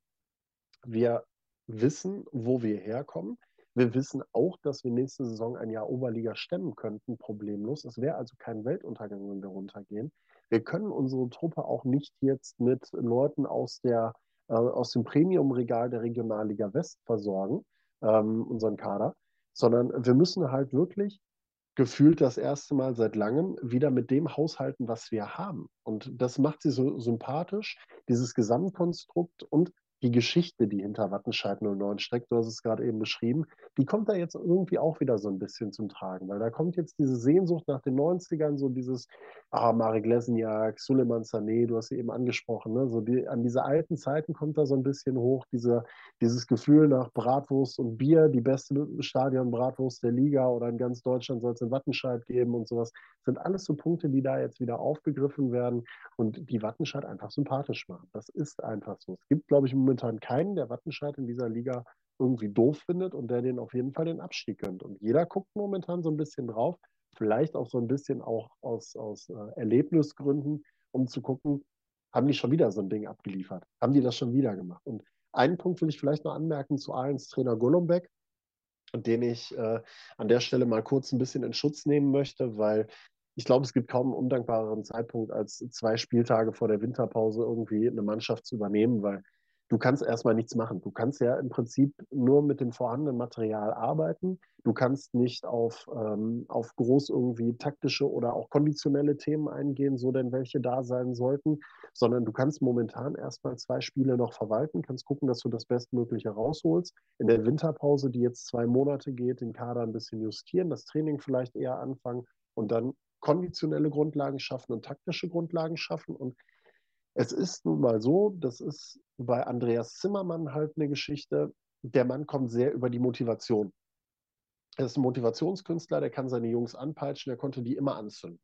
wir wissen, wo wir herkommen. Wir wissen auch, dass wir nächste Saison ein Jahr Oberliga stemmen könnten, problemlos. Es wäre also kein Weltuntergang, wenn wir runtergehen. Wir können unsere Truppe auch nicht jetzt mit Leuten aus, der, äh, aus dem Premium-Regal der Regionalliga West versorgen, ähm, unseren Kader, sondern wir müssen halt wirklich gefühlt das erste Mal seit langem wieder mit dem haushalten, was wir haben. Und das macht sie so sympathisch, dieses Gesamtkonstrukt und die Geschichte, die hinter Wattenscheid 09 steckt, du hast es gerade eben beschrieben, die kommt da jetzt irgendwie auch wieder so ein bisschen zum Tragen, weil da kommt jetzt diese Sehnsucht nach den 90ern, so dieses, ah, Marek Lesniak, Suleiman Sané, du hast sie eben angesprochen, ne? so die, an diese alten Zeiten kommt da so ein bisschen hoch, diese, dieses Gefühl nach Bratwurst und Bier, die beste Stadion-Bratwurst der Liga oder in ganz Deutschland soll es in Wattenscheid geben und sowas, sind alles so Punkte, die da jetzt wieder aufgegriffen werden und die Wattenscheid einfach sympathisch machen. Das ist einfach so. Es gibt, glaube ich, momentan keinen, der Wattenscheid in dieser Liga irgendwie doof findet und der den auf jeden Fall den Abstieg gönnt. Und jeder guckt momentan so ein bisschen drauf, vielleicht auch so ein bisschen auch aus, aus äh, Erlebnisgründen, um zu gucken, haben die schon wieder so ein Ding abgeliefert? Haben die das schon wieder gemacht? Und einen Punkt will ich vielleicht noch anmerken zu Ahlens Trainer Golombek, den ich äh, an der Stelle mal kurz ein bisschen in Schutz nehmen möchte, weil ich glaube, es gibt kaum einen undankbareren Zeitpunkt, als zwei Spieltage vor der Winterpause irgendwie eine Mannschaft zu übernehmen, weil du kannst erstmal nichts machen. Du kannst ja im Prinzip nur mit dem vorhandenen Material arbeiten. Du kannst nicht auf, ähm, auf groß irgendwie taktische oder auch konditionelle Themen eingehen, so denn welche da sein sollten, sondern du kannst momentan erstmal zwei Spiele noch verwalten, kannst gucken, dass du das Bestmögliche rausholst. In der Winterpause, die jetzt zwei Monate geht, den Kader ein bisschen justieren, das Training vielleicht eher anfangen und dann konditionelle Grundlagen schaffen und taktische Grundlagen schaffen und es ist nun mal so, das ist bei Andreas Zimmermann halt eine Geschichte, der Mann kommt sehr über die Motivation. Er ist ein Motivationskünstler, der kann seine Jungs anpeitschen, der konnte die immer anzünden.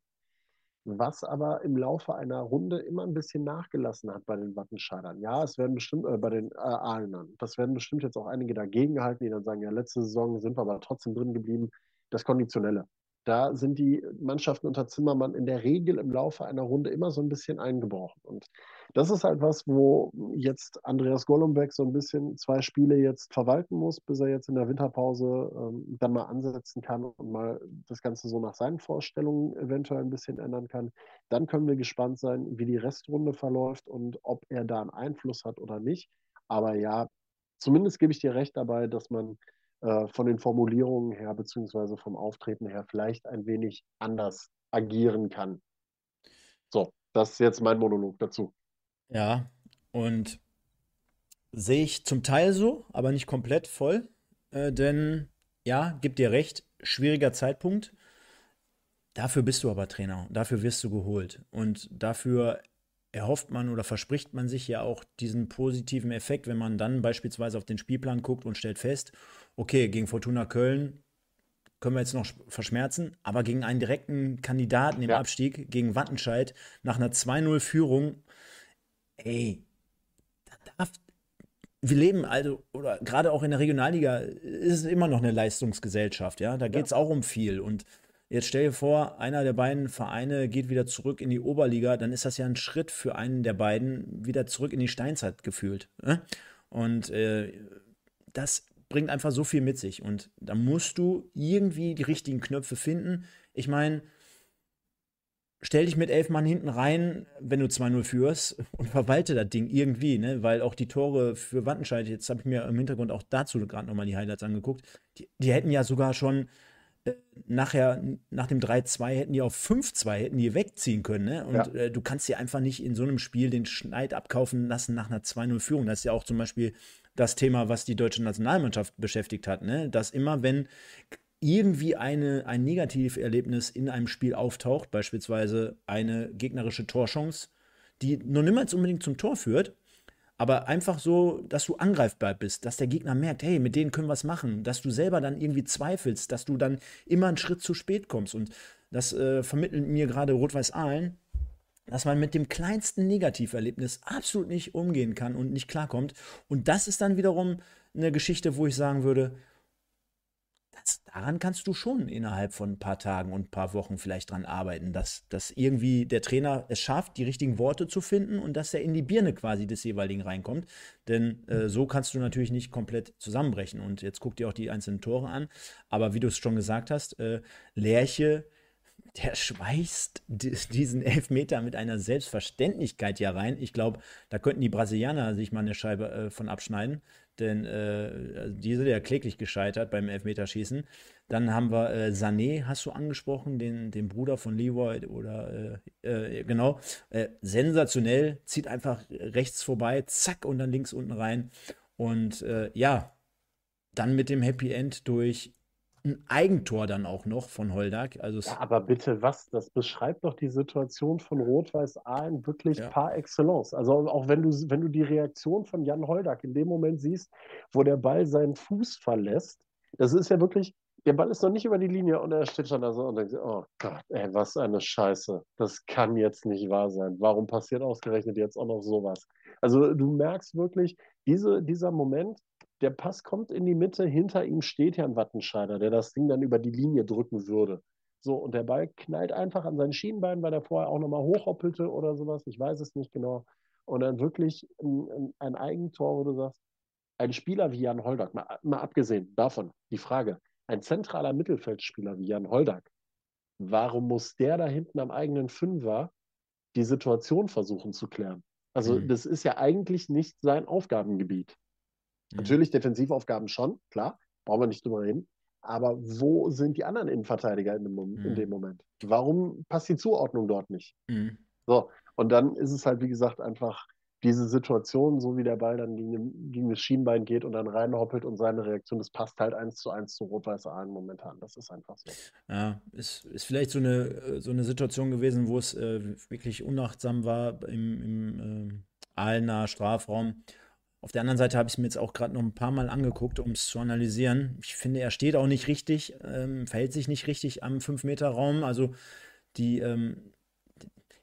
Was aber im Laufe einer Runde immer ein bisschen nachgelassen hat bei den Wattenscheidern. Ja, es werden bestimmt, äh, bei den äh, Ahlenern, das werden bestimmt jetzt auch einige dagegen halten, die dann sagen, ja, letzte Saison sind wir aber trotzdem drin geblieben. Das Konditionelle. Da sind die Mannschaften unter Zimmermann in der Regel im Laufe einer Runde immer so ein bisschen eingebrochen. Und das ist halt was, wo jetzt Andreas Golombek so ein bisschen zwei Spiele jetzt verwalten muss, bis er jetzt in der Winterpause ähm, dann mal ansetzen kann und mal das Ganze so nach seinen Vorstellungen eventuell ein bisschen ändern kann. Dann können wir gespannt sein, wie die Restrunde verläuft und ob er da einen Einfluss hat oder nicht. Aber ja, zumindest gebe ich dir recht dabei, dass man äh, von den Formulierungen her, beziehungsweise vom Auftreten her, vielleicht ein wenig anders agieren kann. So, das ist jetzt mein Monolog dazu. Ja, und sehe ich zum Teil so, aber nicht komplett voll. Äh, denn ja, gib dir recht, schwieriger Zeitpunkt. Dafür bist du aber Trainer, dafür wirst du geholt. Und dafür erhofft man oder verspricht man sich ja auch diesen positiven Effekt, wenn man dann beispielsweise auf den Spielplan guckt und stellt fest, okay, gegen Fortuna Köln können wir jetzt noch verschmerzen, aber gegen einen direkten Kandidaten im ja. Abstieg, gegen Wattenscheid, nach einer 2-0-Führung, ey, da darf, wir leben also, oder gerade auch in der Regionalliga, ist es immer noch eine Leistungsgesellschaft, ja, da geht es ja. auch um viel und Jetzt stell dir vor, einer der beiden Vereine geht wieder zurück in die Oberliga, dann ist das ja ein Schritt für einen der beiden wieder zurück in die Steinzeit gefühlt. Ne? Und äh, das bringt einfach so viel mit sich. Und da musst du irgendwie die richtigen Knöpfe finden. Ich meine, stell dich mit elf Mann hinten rein, wenn du 2-0 führst und verwalte das Ding irgendwie, ne? Weil auch die Tore für Wattenscheid, jetzt habe ich mir im Hintergrund auch dazu gerade nochmal die Highlights angeguckt, die, die hätten ja sogar schon äh, nachher, nach dem 3-2 hätten die auf 5-2 hätten die wegziehen können. Ne? Und ja. äh, du kannst dir einfach nicht in so einem Spiel den Schneid abkaufen lassen nach einer 2-0-Führung. Das ist ja auch zum Beispiel das Thema, was die deutsche Nationalmannschaft beschäftigt hat. Ne? Dass immer, wenn irgendwie eine, ein Negativerlebnis in einem Spiel auftaucht, beispielsweise eine gegnerische Torchance, die noch niemals unbedingt zum Tor führt, aber einfach so, dass du angreifbar bist, dass der Gegner merkt, hey, mit denen können wir was machen, dass du selber dann irgendwie zweifelst, dass du dann immer einen Schritt zu spät kommst. Und das äh, vermittelt mir gerade Rot-Weiß Aalen, dass man mit dem kleinsten Negativerlebnis absolut nicht umgehen kann und nicht klarkommt. Und das ist dann wiederum eine Geschichte, wo ich sagen würde, das, daran kannst du schon innerhalb von ein paar Tagen und ein paar Wochen vielleicht dran arbeiten, dass, dass irgendwie der Trainer es schafft, die richtigen Worte zu finden und dass er in die Birne quasi des jeweiligen reinkommt. Denn äh, so kannst du natürlich nicht komplett zusammenbrechen. Und jetzt guck dir auch die einzelnen Tore an. Aber wie du es schon gesagt hast, äh, Lerche der schweißt diesen Elfmeter mit einer Selbstverständlichkeit ja rein. Ich glaube, da könnten die Brasilianer sich mal eine Scheibe äh, von abschneiden denn äh, die sind ja kläglich gescheitert beim Elfmeterschießen. Dann haben wir äh, Sané, hast du angesprochen, den, den Bruder von Leroy oder äh, äh genau. Äh, sensationell, zieht einfach rechts vorbei, zack, und dann links unten rein. Und äh, ja, dann mit dem Happy End durch ein Eigentor dann auch noch von Holdak. Also ja, aber bitte was? Das beschreibt doch die Situation von Rot-Weiß Aalen wirklich ja. par excellence. Also auch wenn du, wenn du die Reaktion von Jan Holdak in dem Moment siehst, wo der Ball seinen Fuß verlässt, das ist ja wirklich, der Ball ist noch nicht über die Linie und er steht schon da so und denkt, oh Gott, ey, was eine Scheiße. Das kann jetzt nicht wahr sein. Warum passiert ausgerechnet jetzt auch noch sowas? Also du merkst wirklich, diese, dieser Moment, der Pass kommt in die Mitte, hinter ihm steht ein Wattenscheider, der das Ding dann über die Linie drücken würde. So, und der Ball knallt einfach an sein Schienbein, weil er vorher auch nochmal hochhoppelte oder sowas, ich weiß es nicht genau. Und dann wirklich ein, ein Eigentor, wo du sagst, ein Spieler wie Jan Holdak, mal, mal abgesehen davon, die Frage, ein zentraler Mittelfeldspieler wie Jan Holdak, warum muss der da hinten am eigenen Fünfer die Situation versuchen zu klären? Also, mhm. das ist ja eigentlich nicht sein Aufgabengebiet. Mhm. Natürlich Defensivaufgaben schon, klar, brauchen wir nicht drüber reden. Aber wo sind die anderen Innenverteidiger in dem, mhm. in dem Moment? Warum passt die Zuordnung dort nicht? Mhm. So, und dann ist es halt, wie gesagt, einfach diese Situation, so wie der Ball dann gegen, gegen das Schienbein geht und dann reinhoppelt und seine Reaktion, das passt halt eins zu eins zu Rot-Weiß Aalen momentan. Das ist einfach so. Ja, ist, ist vielleicht so eine, so eine Situation gewesen, wo es äh, wirklich unachtsam war im, im äh, Aalener Strafraum auf der anderen Seite habe ich es mir jetzt auch gerade noch ein paar Mal angeguckt, um es zu analysieren. Ich finde, er steht auch nicht richtig, ähm, verhält sich nicht richtig am 5-Meter-Raum. Also die, ähm,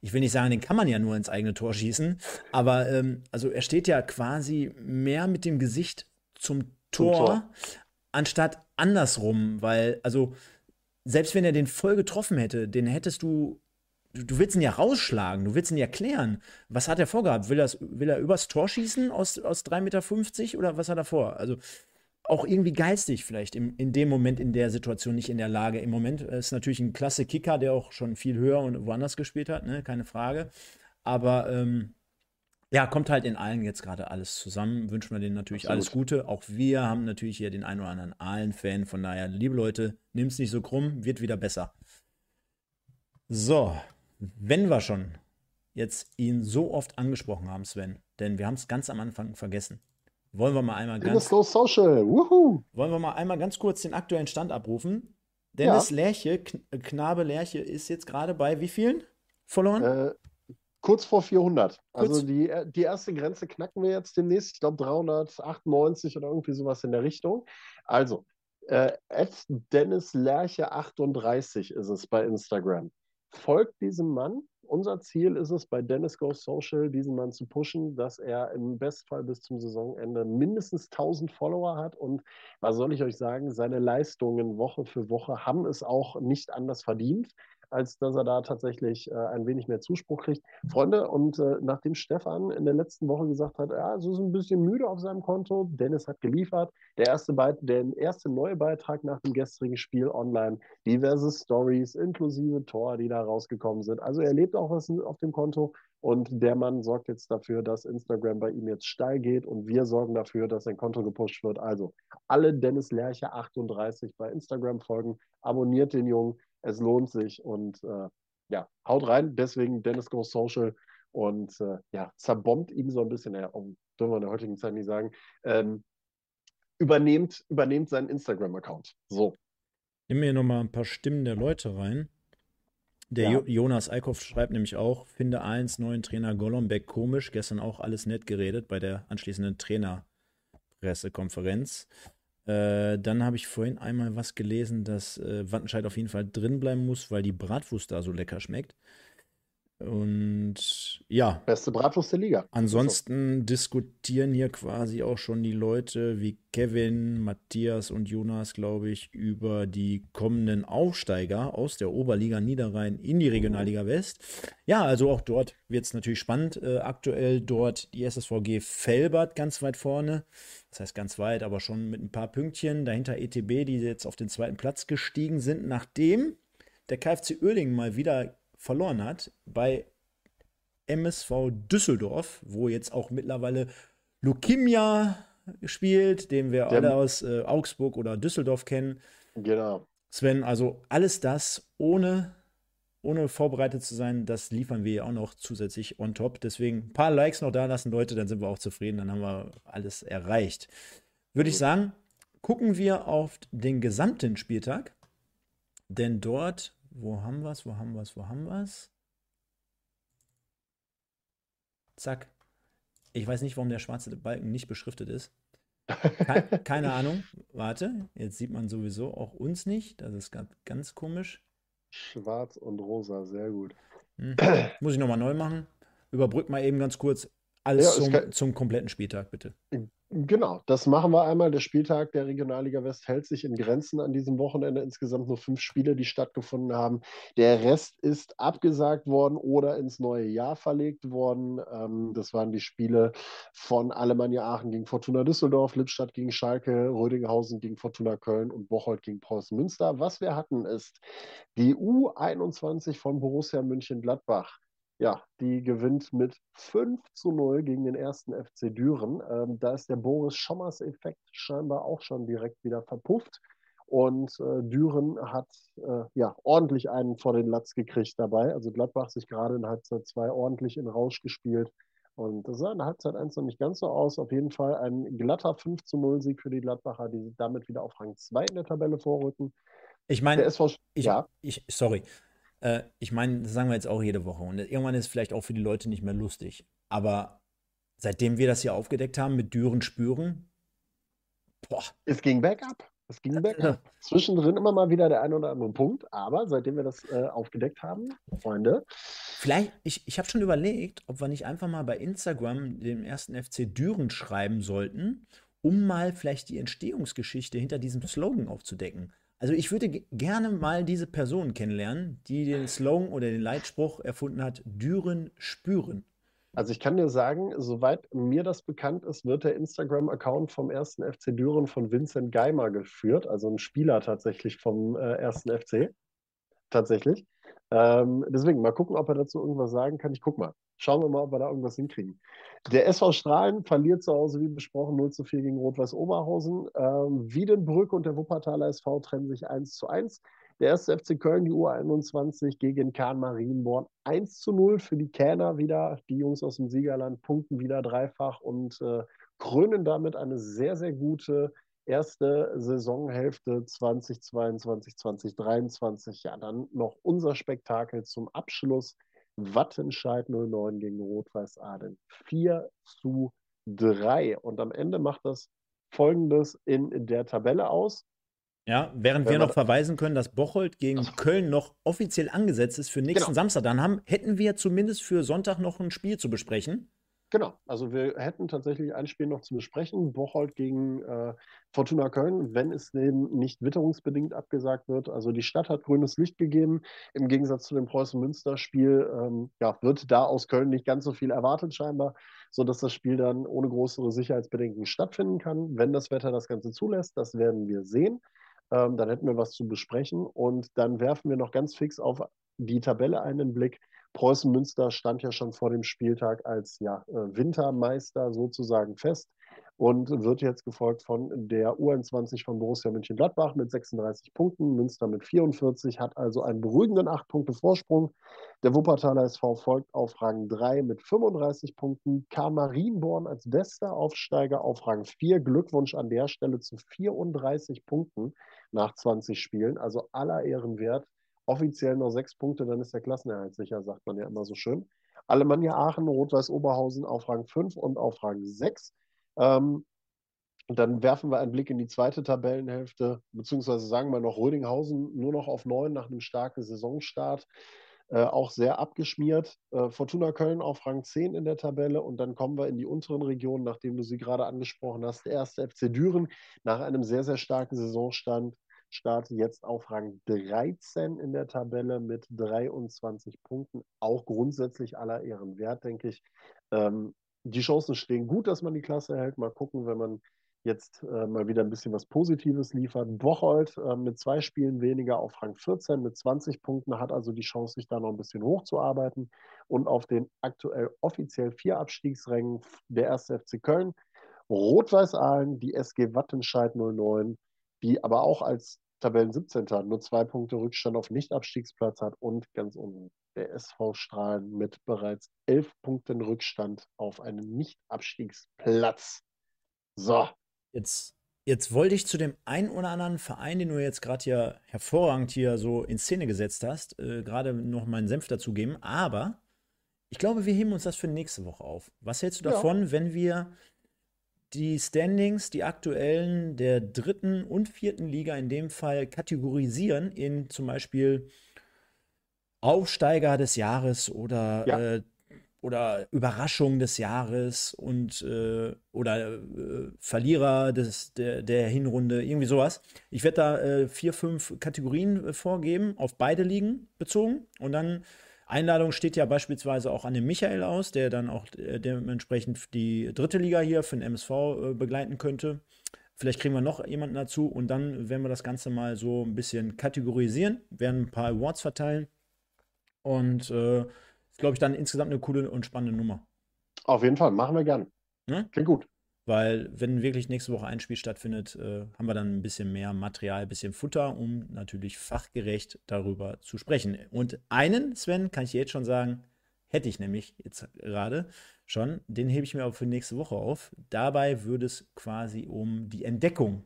ich will nicht sagen, den kann man ja nur ins eigene Tor schießen, aber ähm, also er steht ja quasi mehr mit dem Gesicht zum Tor, zum Tor. anstatt andersrum, weil, also selbst wenn er den voll getroffen hätte, den hättest du, du willst ihn ja rausschlagen, du willst ihn ja klären. Was hat er vorgehabt? Will, das, will er übers Tor schießen aus, aus 3,50 Meter oder was hat er vor? Also auch irgendwie geistig vielleicht im, in dem Moment, in der Situation nicht in der Lage. Im Moment ist natürlich ein klasse Kicker, der auch schon viel höher und woanders gespielt hat, ne? keine Frage. Aber ähm, ja, kommt halt in allen jetzt gerade alles zusammen. Wünschen wir denen natürlich Absolut. alles Gute. Auch wir haben natürlich hier den einen oder anderen Aalen-Fan. Von daher, liebe Leute, nimm es nicht so krumm, wird wieder besser. So, wenn wir schon jetzt ihn so oft angesprochen haben, Sven, denn wir haben es ganz am Anfang vergessen. Wollen wir mal einmal ganz Go Social. Woohoo. Wollen wir mal einmal ganz kurz den aktuellen Stand abrufen? Dennis ja. Lerche, Knabe Lerche ist jetzt gerade bei wie vielen verloren? Äh, Kurz vor 400. Kurz. Also die, äh, die erste Grenze knacken wir jetzt demnächst. Ich glaube 398 oder irgendwie sowas in der Richtung. Also, äh, Dennis Lerche 38 ist es bei Instagram. Folgt diesem Mann. Unser Ziel ist es, bei Dennis Go Social diesen Mann zu pushen, dass er im Bestfall bis zum Saisonende mindestens 1000 Follower hat. Und was soll ich euch sagen, seine Leistungen Woche für Woche haben es auch nicht anders verdient als dass er da tatsächlich äh, ein wenig mehr Zuspruch kriegt. Freunde, und äh, nachdem Stefan in der letzten Woche gesagt hat, ja, so ist ein bisschen müde auf seinem Konto, Dennis hat geliefert, der erste, Beit der erste neue Beitrag nach dem gestrigen Spiel online, diverse Stories inklusive Tor, die da rausgekommen sind. Also er lebt auch was auf dem Konto und der Mann sorgt jetzt dafür, dass Instagram bei ihm jetzt steil geht und wir sorgen dafür, dass sein Konto gepusht wird. Also alle Dennis Lerche 38 bei Instagram folgen, abonniert den Jungen, es lohnt sich und äh, ja, haut rein. Deswegen Dennis Go Social und äh, ja, zerbombt ihn so ein bisschen, ja, um, dürfen wir in der heutigen Zeit nicht sagen, ähm, übernehmt, übernehmt seinen Instagram-Account. So. Nimm mir nochmal ein paar Stimmen der Leute rein. Der ja. jo Jonas Eickhoff schreibt nämlich auch, finde eins neuen Trainer Golombek komisch. Gestern auch alles nett geredet bei der anschließenden Trainerpressekonferenz. Äh, dann habe ich vorhin einmal was gelesen, dass äh, Wattenscheid auf jeden Fall drin bleiben muss, weil die Bratwurst da so lecker schmeckt. Und ja. Beste Bratwurst der Liga. Ansonsten diskutieren hier quasi auch schon die Leute wie Kevin, Matthias und Jonas, glaube ich, über die kommenden Aufsteiger aus der Oberliga Niederrhein in die Regionalliga West. Ja, also auch dort wird es natürlich spannend. Äh, aktuell dort die SSVG Felbert ganz weit vorne. Das heißt ganz weit, aber schon mit ein paar Pünktchen. Dahinter ETB, die jetzt auf den zweiten Platz gestiegen sind, nachdem der KfC Oerding mal wieder verloren hat bei MSV Düsseldorf, wo jetzt auch mittlerweile Lukimia spielt, den wir alle aus äh, Augsburg oder Düsseldorf kennen. Genau. Sven, also alles das ohne, ohne vorbereitet zu sein, das liefern wir ja auch noch zusätzlich on top. Deswegen ein paar Likes noch da lassen, Leute, dann sind wir auch zufrieden, dann haben wir alles erreicht. Würde ich sagen, gucken wir auf den gesamten Spieltag, denn dort wo haben wir es? Wo haben wir es? Wo haben wir es? Zack. Ich weiß nicht, warum der schwarze Balken nicht beschriftet ist. Keine, keine Ahnung. Warte, jetzt sieht man sowieso auch uns nicht. Das ist ganz, ganz komisch. Schwarz und rosa, sehr gut. Hm. Muss ich nochmal neu machen. Überbrück mal eben ganz kurz alles ja, zum, zum kompletten Spieltag, bitte. Genau, das machen wir einmal. Der Spieltag der Regionalliga West hält sich in Grenzen an diesem Wochenende. Insgesamt nur fünf Spiele, die stattgefunden haben. Der Rest ist abgesagt worden oder ins neue Jahr verlegt worden. Ähm, das waren die Spiele von Alemannia Aachen gegen Fortuna Düsseldorf, Lippstadt gegen Schalke, Rödinghausen gegen Fortuna Köln und Bocholt gegen Preußen Münster. Was wir hatten ist die U21 von Borussia München-Gladbach ja, die gewinnt mit 5 zu 0 gegen den ersten FC Düren. Ähm, da ist der Boris Schommers-Effekt scheinbar auch schon direkt wieder verpufft. Und äh, Düren hat äh, ja ordentlich einen vor den Latz gekriegt dabei. Also Gladbach sich gerade in Halbzeit 2 ordentlich in Rausch gespielt. Und das sah in Halbzeit 1 noch nicht ganz so aus. Auf jeden Fall ein glatter 5 zu 0 Sieg für die Gladbacher, die damit wieder auf Rang 2 in der Tabelle vorrücken. Ich meine, ich, ja. ich, sorry, äh, ich meine, das sagen wir jetzt auch jede Woche. Und irgendwann ist es vielleicht auch für die Leute nicht mehr lustig. Aber seitdem wir das hier aufgedeckt haben mit Düren spüren, boah. Es ging bergab. Es ging bergab. Zwischendrin immer mal wieder der ein oder andere Punkt. Aber seitdem wir das äh, aufgedeckt haben, Freunde. Vielleicht, ich, ich habe schon überlegt, ob wir nicht einfach mal bei Instagram dem ersten FC Düren schreiben sollten, um mal vielleicht die Entstehungsgeschichte hinter diesem Slogan aufzudecken. Also ich würde gerne mal diese Person kennenlernen, die den Slogan oder den Leitspruch erfunden hat, Düren spüren. Also ich kann dir sagen, soweit mir das bekannt ist, wird der Instagram-Account vom ersten FC Düren von Vincent Geimer geführt, also ein Spieler tatsächlich vom äh, ersten FC. Tatsächlich. Ähm, deswegen mal gucken, ob er dazu irgendwas sagen kann. Ich guck mal. Schauen wir mal, ob wir da irgendwas hinkriegen. Der SV Strahlen verliert zu Hause, wie besprochen, 0 zu 4 gegen Rot-Weiß Oberhausen. Ähm, Wiedenbrück und der Wuppertaler SV trennen sich 1 zu 1. Der erste FC Köln, die U21 gegen Kahn Marienborn 1 zu 0 für die Kähner wieder. Die Jungs aus dem Siegerland punkten wieder dreifach und äh, krönen damit eine sehr, sehr gute erste Saisonhälfte 2022, 2023. Ja, dann noch unser Spektakel zum Abschluss. Wattenscheid 09 gegen Rot-Weiß Aden. 4 zu 3. Und am Ende macht das folgendes in der Tabelle aus. Ja, während Wenn wir noch verweisen können, dass Bocholt gegen also, Köln noch offiziell angesetzt ist für nächsten genau. Samstag, dann haben, hätten wir zumindest für Sonntag noch ein Spiel zu besprechen. Genau, also wir hätten tatsächlich ein Spiel noch zu besprechen. Bocholt gegen äh, Fortuna Köln, wenn es dem nicht witterungsbedingt abgesagt wird. Also die Stadt hat grünes Licht gegeben. Im Gegensatz zu dem Preußen-Münster-Spiel ähm, ja, wird da aus Köln nicht ganz so viel erwartet scheinbar, sodass das Spiel dann ohne größere Sicherheitsbedenken stattfinden kann. Wenn das Wetter das Ganze zulässt, das werden wir sehen. Ähm, dann hätten wir was zu besprechen und dann werfen wir noch ganz fix auf die Tabelle einen Blick. Preußen Münster stand ja schon vor dem Spieltag als ja, äh, Wintermeister sozusagen fest und wird jetzt gefolgt von der U21 von Borussia Mönchengladbach mit 36 Punkten, Münster mit 44, hat also einen beruhigenden 8 Punkte Vorsprung. Der Wuppertaler SV folgt auf Rang 3 mit 35 Punkten, Karl Marienborn als bester Aufsteiger auf Rang 4. Glückwunsch an der Stelle zu 34 Punkten nach 20 Spielen, also aller Ehren wert offiziell noch sechs Punkte, dann ist der Klassenerhalt sicher, sagt man ja immer so schön. Alemannia Aachen, Rot-Weiß Oberhausen auf Rang 5 und auf Rang 6. Ähm, und dann werfen wir einen Blick in die zweite Tabellenhälfte, beziehungsweise sagen wir noch Rödinghausen nur noch auf 9 nach einem starken Saisonstart. Äh, auch sehr abgeschmiert. Äh, Fortuna Köln auf Rang 10 in der Tabelle und dann kommen wir in die unteren Regionen, nachdem du sie gerade angesprochen hast. Der erste FC Düren nach einem sehr, sehr starken Saisonstand Start jetzt auf Rang 13 in der Tabelle mit 23 Punkten. Auch grundsätzlich aller Ehren wert, denke ich. Ähm, die Chancen stehen gut, dass man die Klasse erhält. Mal gucken, wenn man jetzt äh, mal wieder ein bisschen was Positives liefert. Bocholt äh, mit zwei Spielen weniger auf Rang 14 mit 20 Punkten hat also die Chance, sich da noch ein bisschen hochzuarbeiten. Und auf den aktuell offiziell vier Abstiegsrängen der 1. FC Köln, Rot-Weiß Aalen, die SG Wattenscheid 09 die aber auch als Tabellen 17. nur zwei Punkte Rückstand auf Nicht-Abstiegsplatz hat und ganz unten der SV Strahlen mit bereits elf Punkten Rückstand auf einen Nicht-Abstiegsplatz. So. Jetzt, jetzt wollte ich zu dem einen oder anderen Verein, den du jetzt gerade hier hervorragend hier so in Szene gesetzt hast, äh, gerade noch meinen Senf dazugeben, aber ich glaube, wir heben uns das für nächste Woche auf. Was hältst du davon, ja. wenn wir die Standings, die aktuellen der dritten und vierten Liga in dem Fall kategorisieren in zum Beispiel Aufsteiger des Jahres oder, ja. äh, oder Überraschung des Jahres und äh, oder äh, Verlierer des, der, der Hinrunde, irgendwie sowas. Ich werde da äh, vier, fünf Kategorien äh, vorgeben, auf beide Ligen bezogen und dann Einladung steht ja beispielsweise auch an den Michael aus, der dann auch äh, dementsprechend die dritte Liga hier für den MSV äh, begleiten könnte. Vielleicht kriegen wir noch jemanden dazu und dann werden wir das Ganze mal so ein bisschen kategorisieren, werden ein paar Awards verteilen und äh, ist, glaube ich, dann insgesamt eine coole und spannende Nummer. Auf jeden Fall, machen wir gern. Ne? Klingt gut. Weil, wenn wirklich nächste Woche ein Spiel stattfindet, äh, haben wir dann ein bisschen mehr Material, ein bisschen Futter, um natürlich fachgerecht darüber zu sprechen. Und einen, Sven, kann ich dir jetzt schon sagen, hätte ich nämlich jetzt gerade schon, den hebe ich mir aber für nächste Woche auf. Dabei würde es quasi um die Entdeckung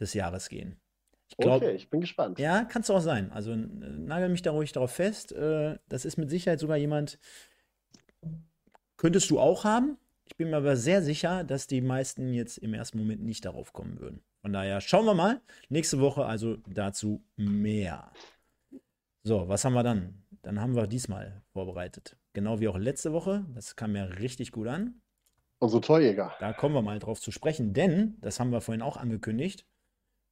des Jahres gehen. Ich glaub, okay, ich bin gespannt. Ja, kann es auch sein. Also nagel mich da ruhig darauf fest. Äh, das ist mit Sicherheit sogar jemand, könntest du auch haben, ich bin mir aber sehr sicher, dass die meisten jetzt im ersten Moment nicht darauf kommen würden. Von daher schauen wir mal. Nächste Woche also dazu mehr. So, was haben wir dann? Dann haben wir diesmal vorbereitet. Genau wie auch letzte Woche. Das kam ja richtig gut an. Unsere Torjäger. Da kommen wir mal drauf zu sprechen, denn, das haben wir vorhin auch angekündigt,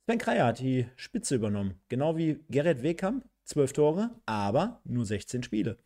Sven Kreier hat die Spitze übernommen. Genau wie Gerrit Wehkamp, zwölf Tore, aber nur 16 Spiele.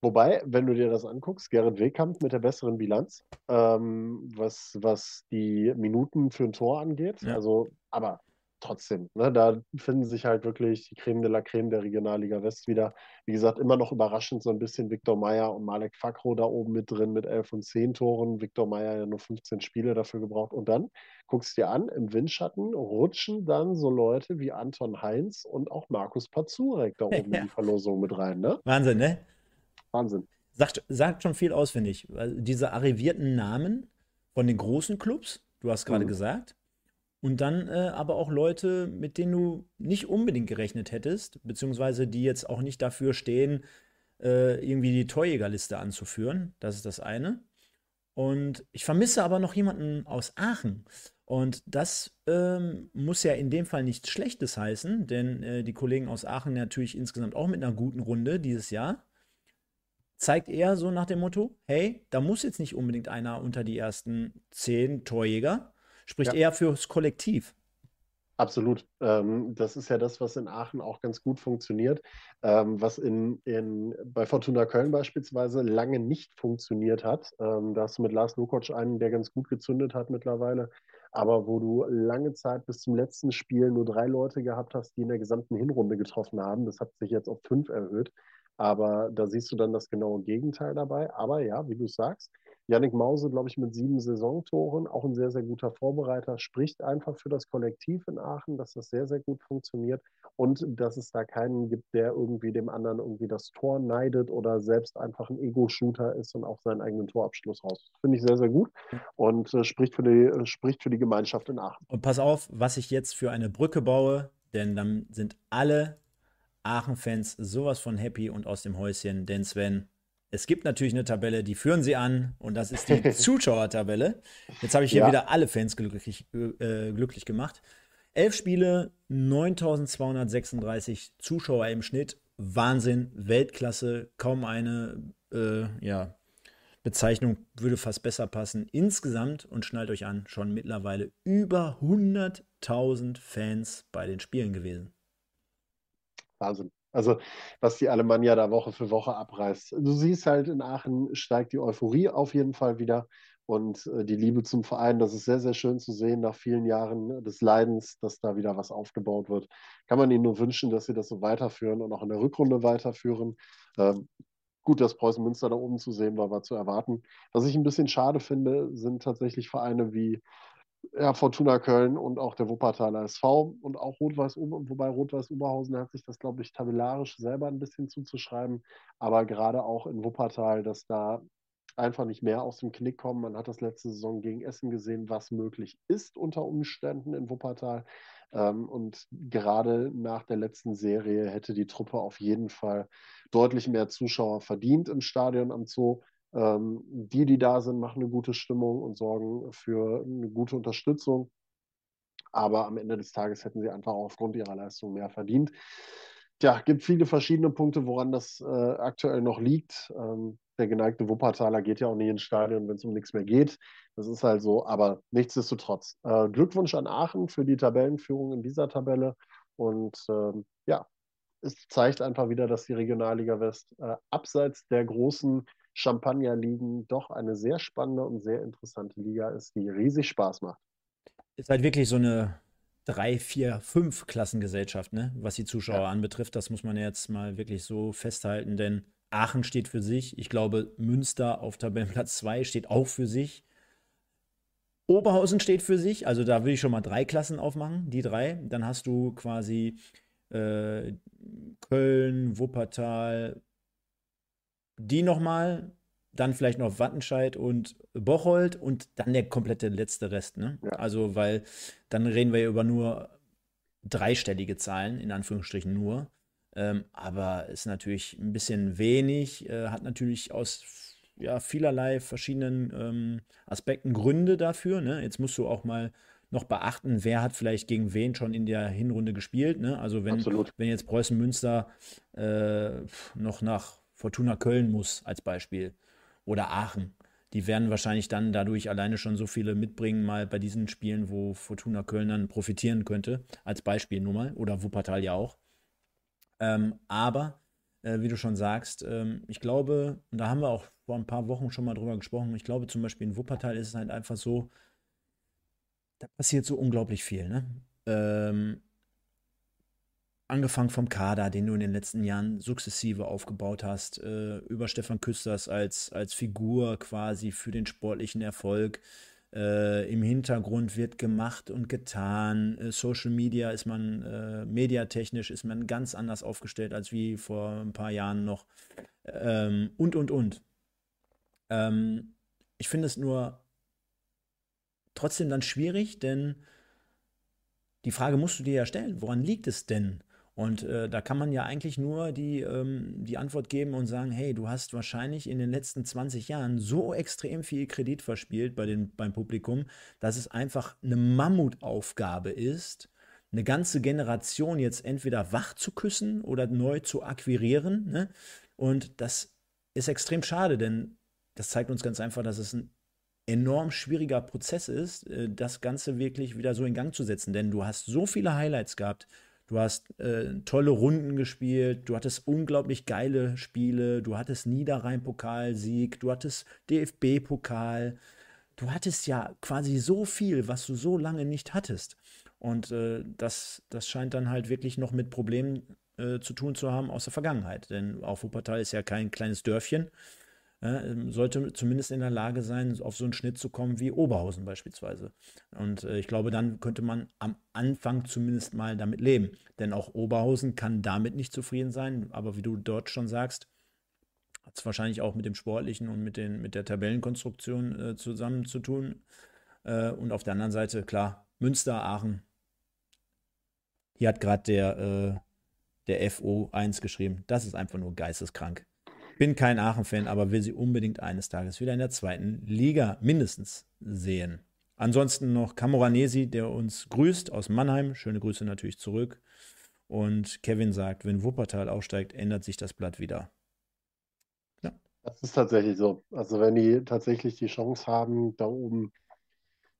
Wobei, wenn du dir das anguckst, Gerrit Wehkamp mit der besseren Bilanz, ähm, was, was die Minuten für ein Tor angeht. Ja. Also, aber trotzdem, ne, da finden sich halt wirklich die Creme de la Creme der Regionalliga West wieder. Wie gesagt, immer noch überraschend so ein bisschen Viktor Meyer und Malek Fakro da oben mit drin mit 11 und 10 Toren. Viktor Meyer ja nur 15 Spiele dafür gebraucht. Und dann guckst du dir an, im Windschatten rutschen dann so Leute wie Anton Heinz und auch Markus Pazurek da oben Ja. in die Verlosung mit rein. Ne? Wahnsinn, ne? Wahnsinn. Sagt, sagt schon viel aus, finde ich. Diese arrivierten Namen von den großen Clubs, du hast gerade Mhm. gesagt, und dann äh, aber auch Leute, mit denen du nicht unbedingt gerechnet hättest, beziehungsweise die jetzt auch nicht dafür stehen, äh, irgendwie die Torjägerliste anzuführen. Das ist das eine. Und ich vermisse aber noch jemanden aus Aachen. Und das ähm, muss ja in dem Fall nichts Schlechtes heißen, denn äh, die Kollegen aus Aachen natürlich insgesamt auch mit einer guten Runde dieses Jahr zeigt eher so nach dem Motto, hey, da muss jetzt nicht unbedingt einer unter die ersten zehn Torjäger, spricht Ja. eher fürs Kollektiv. Absolut. Ähm, das ist ja das, was in Aachen auch ganz gut funktioniert. Ähm, was in, in, bei Fortuna Köln beispielsweise lange nicht funktioniert hat. Ähm, da hast du mit Lars Lukoc einen, der ganz gut gezündet hat mittlerweile. Aber wo du lange Zeit bis zum letzten Spiel nur drei Leute gehabt hast, die in der gesamten Hinrunde getroffen haben. Das hat sich jetzt auf fünf erhöht. Aber da siehst du dann das genaue Gegenteil dabei. Aber ja, wie du sagst, Yannick Mause, glaube ich, mit sieben Saisontoren, auch ein sehr, sehr guter Vorbereiter, spricht einfach für das Kollektiv in Aachen, dass das sehr, sehr gut funktioniert und dass es da keinen gibt, der irgendwie dem anderen irgendwie das Tor neidet oder selbst einfach ein Ego-Shooter ist und auch seinen eigenen Torabschluss raus. Finde ich sehr, sehr gut und äh, spricht, für die, äh, spricht für die Gemeinschaft in Aachen. Und pass auf, was ich jetzt für eine Brücke baue, denn dann sind alle Aachen-Fans sowas von happy und aus dem Häuschen, denn Sven, es gibt natürlich eine Tabelle, die führen sie an und das ist die Zuschauertabelle. Jetzt habe ich hier Ja. wieder alle Fans glücklich, äh, glücklich gemacht. Elf Spiele, 9236 Zuschauer im Schnitt. Wahnsinn, Weltklasse, kaum eine äh, ja, Bezeichnung würde fast besser passen. Insgesamt, und schnallt euch an, schon mittlerweile über 100.000 Fans bei den Spielen gewesen. Wahnsinn. Also, was die Alemannia da Woche für Woche abreißt. Du siehst halt, in Aachen steigt die Euphorie auf jeden Fall wieder und äh, die Liebe zum Verein. Das ist sehr, sehr schön zu sehen nach vielen Jahren des Leidens, dass da wieder was aufgebaut wird. Kann man ihnen nur wünschen, dass sie das so weiterführen und auch in der Rückrunde weiterführen. Ähm, gut, dass Preußen Münster da oben zu sehen war, war zu erwarten. Was ich ein bisschen schade finde, sind tatsächlich Vereine wie ja, Fortuna Köln und auch der Wuppertaler SV und auch Rot-Weiß, wobei Rot-Weiß Oberhausen hat sich das, glaube ich, tabellarisch selber ein bisschen zuzuschreiben, aber gerade auch in Wuppertal, dass da einfach nicht mehr aus dem Knick kommen. Man hat das letzte Saison gegen Essen gesehen, was möglich ist unter Umständen in Wuppertal. Ähm, und gerade nach der letzten Serie hätte die Truppe auf jeden Fall deutlich mehr Zuschauer verdient im Stadion am Zoo. Ähm, die, die da sind, machen eine gute Stimmung und sorgen für eine gute Unterstützung. Aber am Ende des Tages hätten sie einfach aufgrund ihrer Leistung mehr verdient. Ja, gibt viele verschiedene Punkte, woran das äh, aktuell noch liegt. Ähm, der geneigte Wuppertaler geht ja auch nie ins Stadion, wenn es um nichts mehr geht. Das ist halt so, aber nichtsdestotrotz. Äh, Glückwunsch an Aachen für die Tabellenführung in dieser Tabelle. Und ähm, ja, es zeigt einfach wieder, dass die Regionalliga West äh, abseits der großen Champagnerligen doch eine sehr spannende und sehr interessante Liga ist, die riesig Spaß macht. Ist halt wirklich so eine drei, vier, fünf Klassengesellschaft, ne? was die Zuschauer Ja. anbetrifft. Das muss man jetzt mal wirklich so festhalten, denn Aachen steht für sich. Ich glaube, Münster auf Tabellenplatz 2 steht auch für sich. Oberhausen steht für sich, also da würde ich schon mal drei Klassen aufmachen, die drei. Dann hast du quasi äh, Köln, Wuppertal, die nochmal, dann vielleicht noch Wattenscheid und Bocholt und dann der komplette letzte Rest. Ne? Ja. Also, weil dann reden wir über nur dreistellige Zahlen, in Anführungsstrichen nur. Ähm, aber ist natürlich ein bisschen wenig, äh, hat natürlich aus ja, vielerlei verschiedenen ähm, Aspekten Gründe dafür. Ne? Jetzt musst du auch mal noch beachten, wer hat vielleicht gegen wen schon in der Hinrunde gespielt. Ne? Also wenn, Absolut. wenn jetzt Preußen Münster äh, noch nach Fortuna Köln muss als Beispiel oder Aachen, die werden wahrscheinlich dann dadurch alleine schon so viele mitbringen, mal bei diesen Spielen, wo Fortuna Köln dann profitieren könnte, als Beispiel nur mal, oder Wuppertal ja auch. Ähm, aber, äh, wie du schon sagst, ähm, ich glaube, und da haben wir auch vor ein paar Wochen schon mal drüber gesprochen, ich glaube zum Beispiel in Wuppertal ist es halt einfach so, da passiert so unglaublich viel, ne? Ähm, angefangen vom Kader, den du in den letzten Jahren sukzessive aufgebaut hast, äh, über Stefan Küsters als, als Figur quasi für den sportlichen Erfolg. Äh, Im Hintergrund wird gemacht und getan. Äh, Social Media ist man, äh, mediatechnisch ist man ganz anders aufgestellt als wie vor ein paar Jahren noch. Ähm, und, und, und. Ähm, ich finde es nur trotzdem dann schwierig, denn die Frage musst du dir ja stellen, woran liegt es denn? Und äh, da kann man ja eigentlich nur die, ähm, die Antwort geben und sagen, hey, du hast wahrscheinlich in den letzten 20 Jahren so extrem viel Kredit verspielt bei den, beim Publikum, dass es einfach eine Mammutaufgabe ist, eine ganze Generation jetzt entweder wach zu küssen oder neu zu akquirieren. Ne? Und das ist extrem schade, denn das zeigt uns ganz einfach, dass es ein enorm schwieriger Prozess ist, äh, das Ganze wirklich wieder so in Gang zu setzen. Denn du hast so viele Highlights gehabt, Du hast äh, tolle Runden gespielt, du hattest unglaublich geile Spiele, du hattest Niederrhein-Pokalsieg, du hattest DFB-Pokal. Du hattest ja quasi so viel, was du so lange nicht hattest. Und äh, das, das scheint dann halt wirklich noch mit Problemen äh, zu tun zu haben aus der Vergangenheit. Denn auch Wuppertal ist ja kein kleines Dörfchen. Ähm, sollte zumindest in der Lage sein, auf so einen Schnitt zu kommen wie Oberhausen beispielsweise. Und äh, ich glaube, dann könnte man am Anfang zumindest mal damit leben. Denn auch Oberhausen kann damit nicht zufrieden sein. Aber wie du dort schon sagst, hat es wahrscheinlich auch mit dem Sportlichen und mit, den, mit der Tabellenkonstruktion äh, zusammen zu tun. Äh, und auf der anderen Seite, klar, Münster, Aachen. Hier hat gerade der, äh, der FO1 geschrieben. Das ist einfach nur geisteskrank. Bin kein Aachen-Fan, aber will sie unbedingt eines Tages wieder in der zweiten Liga mindestens sehen. Ansonsten noch Camoranesi, der uns grüßt aus Mannheim. Schöne Grüße natürlich zurück. Und Kevin sagt, wenn Wuppertal aufsteigt, ändert sich das Blatt wieder. Ja. Das ist tatsächlich so. Also wenn die tatsächlich die Chance haben, da oben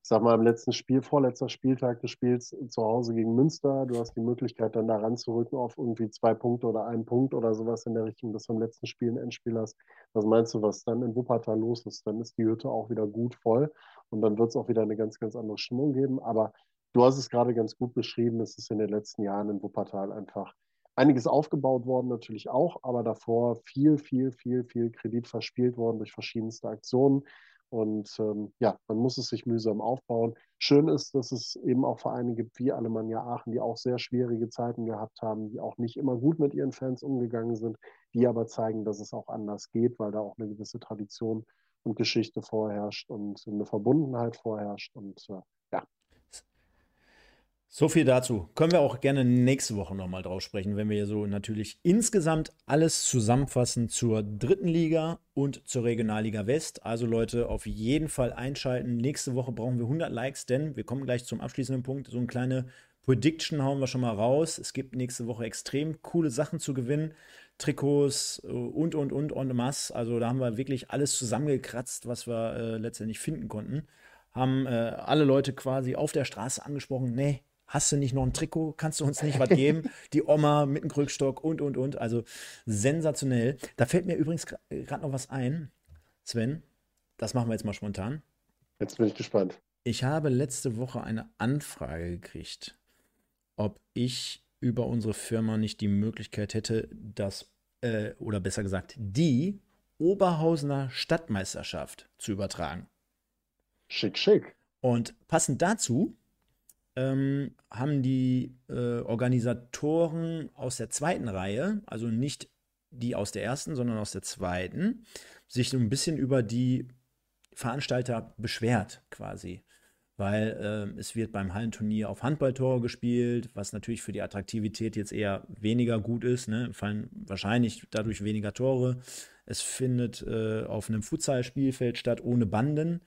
sag mal, im letzten Spiel, vorletzter Spieltag des Spiels zu Hause gegen Münster. Du hast die Möglichkeit, dann da ranzurücken auf irgendwie zwei Punkte oder einen Punkt oder sowas in der Richtung, dass du im letzten Spiel ein Endspiel hast. Was meinst du, was dann in Wuppertal los ist? Dann ist die Hütte auch wieder gut voll und dann wird es auch wieder eine ganz, ganz andere Stimmung geben. Aber du hast es gerade ganz gut beschrieben. Es ist in den letzten Jahren in Wuppertal einfach einiges aufgebaut worden, natürlich auch, aber davor viel, viel, viel, viel Kredit verspielt worden durch verschiedenste Aktionen. Und ähm, ja, man muss es sich mühsam aufbauen. Schön ist, dass es eben auch Vereine gibt wie Alemannia Aachen, die auch sehr schwierige Zeiten gehabt haben, die auch nicht immer gut mit ihren Fans umgegangen sind, die aber zeigen, dass es auch anders geht, weil da auch eine gewisse Tradition und Geschichte vorherrscht und eine Verbundenheit vorherrscht. Und äh, so viel dazu. Können wir auch gerne nächste Woche nochmal drauf sprechen, wenn wir so natürlich insgesamt alles zusammenfassen zur dritten Liga und zur Regionalliga West. Also Leute, auf jeden Fall einschalten. Nächste Woche brauchen wir 100 Likes, denn wir kommen gleich zum abschließenden Punkt. So eine kleine Prediction hauen wir schon mal raus. Es gibt nächste Woche extrem coole Sachen zu gewinnen. Trikots äh, und, und, und, en masse. Also da haben wir wirklich alles zusammengekratzt, was wir äh, letztendlich finden konnten. Haben äh, alle Leute quasi auf der Straße angesprochen, nee, Hast du nicht noch ein Trikot? Kannst du uns nicht was geben? Die Oma mit dem Krückstock und, und, und. Also sensationell. Da fällt mir übrigens gerade noch was ein, Sven. Das machen wir jetzt mal spontan. Jetzt bin ich gespannt. Ich habe letzte Woche eine Anfrage gekriegt, ob ich über unsere Firma nicht die Möglichkeit hätte, das, äh, oder besser gesagt, die Oberhausener Stadtmeisterschaft zu übertragen. Schick, schick. Und passend dazu ähm, haben die äh, Organisatoren aus der zweiten Reihe, also nicht die aus der ersten, sondern aus der zweiten, sich so ein bisschen über die Veranstalter beschwert quasi. Weil äh, es wird beim Hallenturnier auf Handballtore gespielt, was natürlich für die Attraktivität jetzt eher weniger gut ist. Ne? Fallen wahrscheinlich dadurch weniger Tore. Es findet äh, auf einem Futsal-Spielfeld statt ohne Banden.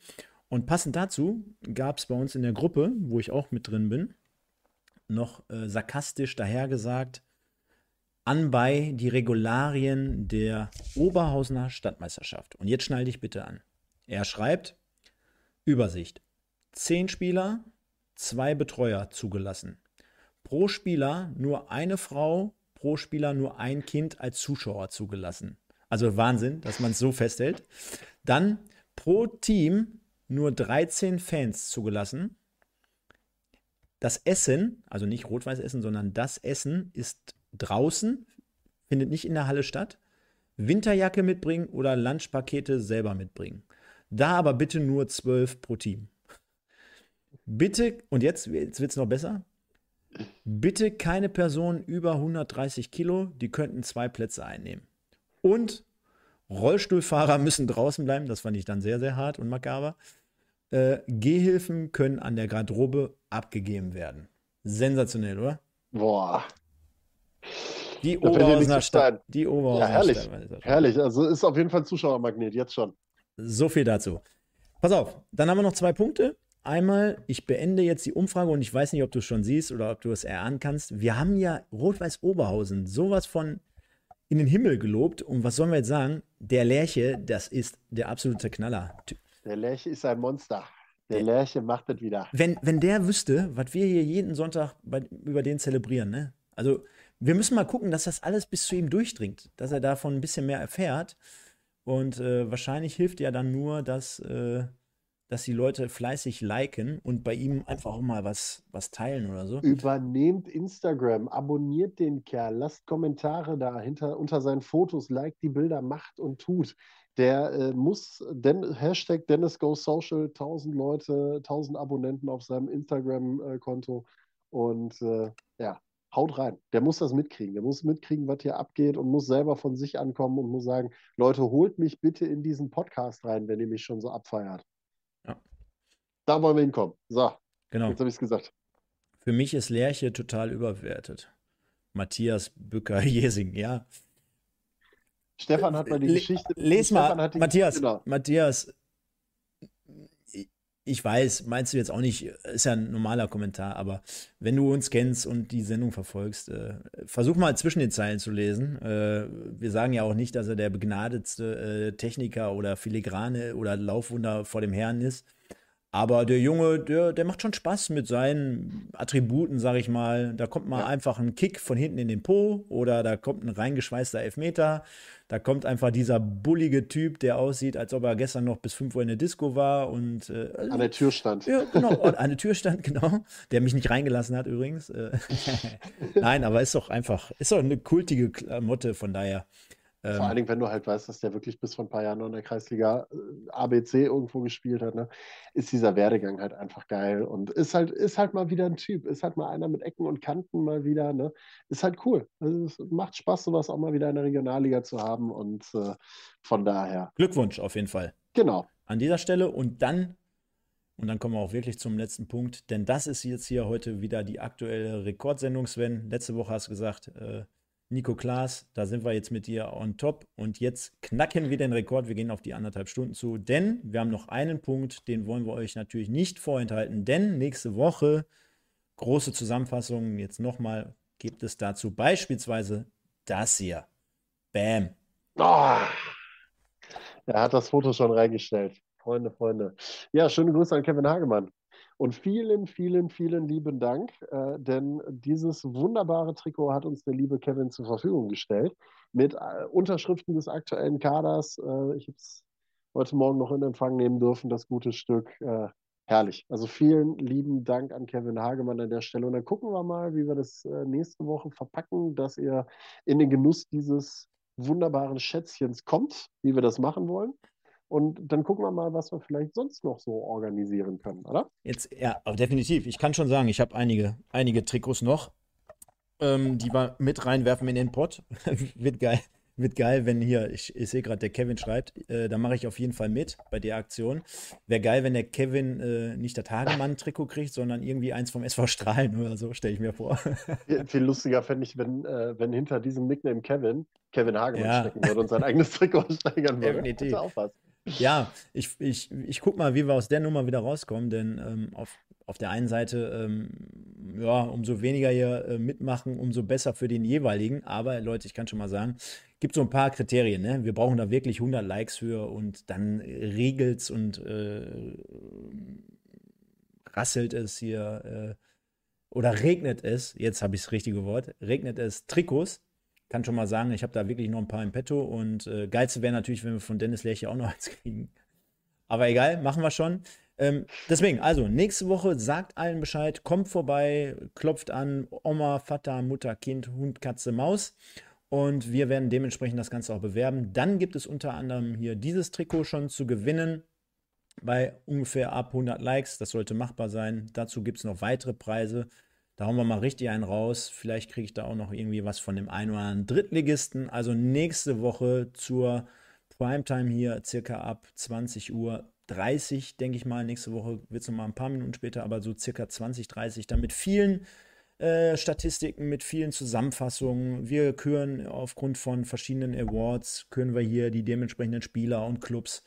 Und passend dazu gab es bei uns in der Gruppe, wo ich auch mit drin bin, noch äh, sarkastisch dahergesagt, anbei die Regularien der Oberhausener Stadtmeisterschaft. Und jetzt schnall dich bitte an. Er schreibt, Übersicht. Zehn Spieler, zwei Betreuer zugelassen. Pro Spieler nur eine Frau, pro Spieler nur ein Kind als Zuschauer zugelassen. Also Wahnsinn, dass man es so festhält. Dann pro Team nur 13 Fans zugelassen. Das Essen, also nicht rot-weiß Essen, sondern das Essen ist draußen, findet nicht in der Halle statt. Winterjacke mitbringen oder Lunchpakete selber mitbringen. Da aber bitte nur 12 pro Team. Bitte, und jetzt, jetzt wird es noch besser. Bitte keine Personen über 130 Kilo, die könnten zwei Plätze einnehmen. Und Rollstuhlfahrer müssen draußen bleiben, das fand ich dann sehr, sehr hart und makaber. Äh, Gehhilfen können an der Garderobe abgegeben werden. Sensationell, oder? Boah. Die Oberhausener Stadt. Die Ja, Oberhausener herrlich. Stadt. Herrlich. Also ist auf jeden Fall ein Zuschauermagnet, jetzt schon. So viel dazu. Pass auf, dann haben wir noch zwei Punkte. Einmal, ich beende jetzt die Umfrage und ich weiß nicht, ob du es schon siehst oder ob du es erahnen kannst. Wir haben ja Rot-Weiß Oberhausen sowas von in den Himmel gelobt. Und was sollen wir jetzt sagen? Der Lerche, das ist der absolute Knaller. Der Lerche ist ein Monster. Der Ja. Lerche macht das wieder. Wenn, wenn der wüsste, was wir hier jeden Sonntag bei, über den zelebrieren, ne? Also, wir müssen mal gucken, dass das alles bis zu ihm durchdringt, dass er davon ein bisschen mehr erfährt. Und äh, wahrscheinlich hilft ja dann nur, dass, äh, dass die Leute fleißig liken und bei ihm einfach auch mal was, was teilen oder so. Übernehmt Instagram, abonniert den Kerl, lasst Kommentare da hinter, unter seinen Fotos, liked die Bilder, macht und tut. Der äh, muss, Den, Hashtag Dennis Goes Social, 1000 Leute, 1000 Abonnenten auf seinem Instagram-Konto und äh, ja, haut rein. Der muss das mitkriegen. Der muss mitkriegen, was hier abgeht und muss selber von sich ankommen und muss sagen, Leute, holt mich bitte in diesen Podcast rein, wenn ihr mich schon so abfeiert. Ja. Da wollen wir hinkommen. So, Genau. jetzt habe ich es gesagt. Für mich ist Lerche total überbewertet. Matthias Bücker-Jesing, ja. Stefan hat mal die Geschichte. Les mal, Matthias, Genau. Matthias, ich- ich weiß, meinst du jetzt auch nicht, ist ja ein normaler Kommentar, aber wenn du uns kennst und die Sendung verfolgst, äh, versuch mal zwischen den Zeilen zu lesen. Äh, wir sagen ja auch nicht, dass er der begnadetste äh, Techniker oder Filigrane oder Laufwunder vor dem Herrn ist. Aber der Junge, der, der macht schon Spaß mit seinen Attributen, sag ich mal. Da kommt mal Ja. einfach ein Kick von hinten in den Po oder da kommt ein reingeschweißter Elfmeter. Da kommt einfach dieser bullige Typ, der aussieht, als ob er gestern noch bis 5 Uhr in der Disco war und äh, An der Tür stand. ja, genau, an der Tür stand, genau, der mich nicht reingelassen hat übrigens. Äh, Nein, aber ist doch einfach, ist doch eine kultige Klamotte, von daher. Vor Ähm, allen Dingen, wenn du halt weißt, dass der wirklich bis vor ein paar Jahren noch in der Kreisliga äh, ABC irgendwo gespielt hat, ne, ist dieser Werdegang halt einfach geil und ist halt, ist halt mal wieder ein Typ, ist halt mal einer mit Ecken und Kanten mal wieder, ne? Ist halt cool. Also es macht Spaß, sowas auch mal wieder in der Regionalliga zu haben und äh, von daher, Glückwunsch auf jeden Fall. genau. an dieser Stelle und dann, und dann kommen wir auch wirklich zum letzten Punkt, denn das ist jetzt hier heute wieder die aktuelle Rekordsendung, Sven. Letzte Woche hast du gesagt, äh, Nico Klaas, da sind wir jetzt mit dir on top und jetzt knacken wir den Rekord. Wir gehen auf die anderthalb Stunden zu, denn wir haben noch einen Punkt, den wollen wir euch natürlich nicht vorenthalten, denn nächste Woche große Zusammenfassung. Jetzt nochmal gibt es dazu beispielsweise das hier. Bam. Oh, er hat das Foto schon reingestellt. Freunde, Freunde. Ja, schöne Grüße an Kevin Hagemann. Und vielen, vielen, vielen lieben Dank, äh, denn dieses wunderbare Trikot hat uns der liebe Kevin zur Verfügung gestellt mit äh, Unterschriften des aktuellen Kaders. Äh, ich habe es heute Morgen noch in Empfang nehmen dürfen, das gute Stück. Äh, herrlich. Also vielen lieben Dank an Kevin Hagemann an der Stelle. Und dann gucken wir mal, wie wir das äh, nächste Woche verpacken, dass ihr in den Genuss dieses wunderbaren Schätzchens kommt, wie wir das machen wollen. Und dann gucken wir mal, was wir vielleicht sonst noch so organisieren können, oder? Jetzt, ja, aber definitiv. Ich kann schon sagen, ich habe einige, einige Trikots noch, ähm, die wir mit reinwerfen in den Pott. wird geil. Wird geil, wenn hier, ich, ich sehe gerade, der Kevin schreibt, äh, da mache ich auf jeden Fall mit bei der Aktion. Wäre geil, wenn der Kevin äh, nicht das Hagemann-Trikot kriegt, sondern irgendwie eins vom SV Strahlen oder so, stelle ich mir vor. Viel, viel lustiger fände ich, wenn, äh, wenn hinter diesem Nickname Kevin Kevin Hagemann Ja. stecken würde und sein eigenes Trikot steigern würde. Definitiv. Hätte auch was. Ja, ich, ich, ich guck mal, wie wir aus der Nummer wieder rauskommen, denn ähm, auf, auf der einen Seite, ähm, ja, umso weniger hier äh, mitmachen, umso besser für den jeweiligen. Aber Leute, ich kann schon mal sagen, gibt so ein paar Kriterien. Ne? Wir brauchen da wirklich 100 Likes für und dann regelt es und äh, rasselt es hier äh, oder regnet es. Jetzt habe ich das richtige Wort. Regnet es Trikots. Kann schon mal sagen, ich habe da wirklich noch ein paar im Petto und äh, geilste wäre natürlich, wenn wir von Dennis Lerche auch noch eins kriegen. Aber egal, machen wir schon. Ähm, deswegen, also nächste Woche sagt allen Bescheid, kommt vorbei, klopft an, Oma, Vater, Mutter, Kind, Hund, Katze, Maus. Und wir werden dementsprechend das Ganze auch bewerben. Dann gibt es unter anderem hier dieses Trikot schon zu gewinnen bei ungefähr ab 100 Likes. Das sollte machbar sein. Dazu gibt es noch weitere Preise. Da hauen wir mal richtig einen raus. Vielleicht kriege ich da auch noch irgendwie was von dem einen oder anderen Drittligisten. Also nächste Woche zur Primetime hier, circa ab 20 Uhr 30, denke ich mal. Nächste Woche wird es noch mal ein paar Minuten später, aber so circa 20, 30. Dann mit vielen äh, Statistiken, mit vielen Zusammenfassungen. Wir küren aufgrund von verschiedenen Awards, küren wir hier die dementsprechenden Spieler und Clubs.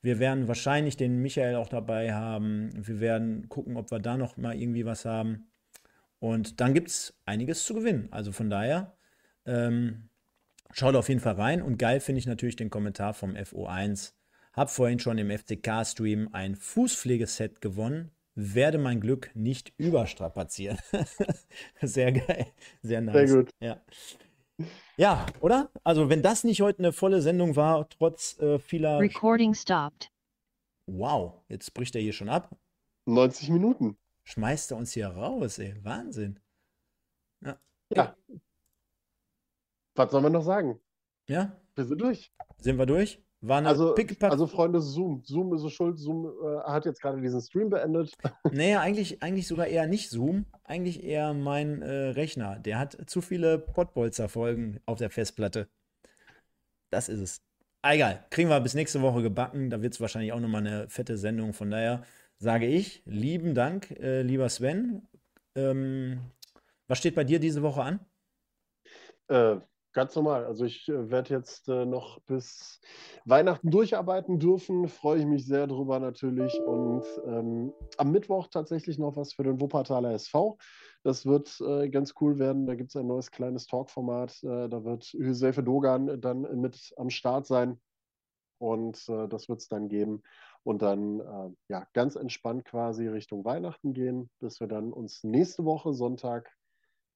Wir werden wahrscheinlich den Michael auch dabei haben. Wir werden gucken, ob wir da noch mal irgendwie was haben. Und dann gibt es einiges zu gewinnen. Also von daher, ähm, schaut auf jeden Fall rein. Und geil finde ich natürlich den Kommentar vom FO1. Hab vorhin schon im FCK-Stream ein Fußpflegeset gewonnen werde mein Glück nicht überstrapazieren. sehr geil, sehr nice. Sehr gut. Ja. ja, oder? Also, wenn das nicht heute eine volle Sendung war, trotz äh, vieler. Recording stopped. Wow, jetzt bricht er hier schon ab. 90 Minuten. Schmeißt er uns hier raus, ey. Wahnsinn. Ja. ja. Was soll man noch sagen? Ja. Wir sind durch. Sind wir durch? Also, also Freunde, Zoom. Zoom ist so schuld. Zoom äh, hat jetzt gerade diesen Stream beendet. Nee, eigentlich, eigentlich sogar eher nicht Zoom. Eigentlich eher mein äh, Rechner. Der hat zu viele Pottbolzer-Folgen auf der Festplatte. Das ist es. Ah, egal. Kriegen wir bis nächste Woche gebacken. Da wird es wahrscheinlich auch nochmal eine fette Sendung. Von daher sage ich, lieben Dank, äh, lieber Sven. Ähm, was steht bei dir diese Woche an? Äh, Ganz normal. Also ich äh, werde jetzt äh, noch bis Weihnachten durcharbeiten dürfen. Freue ich mich sehr drüber natürlich. Und ähm, am Mittwoch tatsächlich noch was für den Wuppertaler SV. Das wird äh, ganz cool werden. Da gibt es ein neues kleines Talkformat. Äh, da wird Hüsefe Dogan dann mit am Start sein. Und das wird es dann geben. Und dann äh, ja ganz entspannt quasi Richtung Weihnachten gehen, bis wir dann uns nächste Woche Sonntag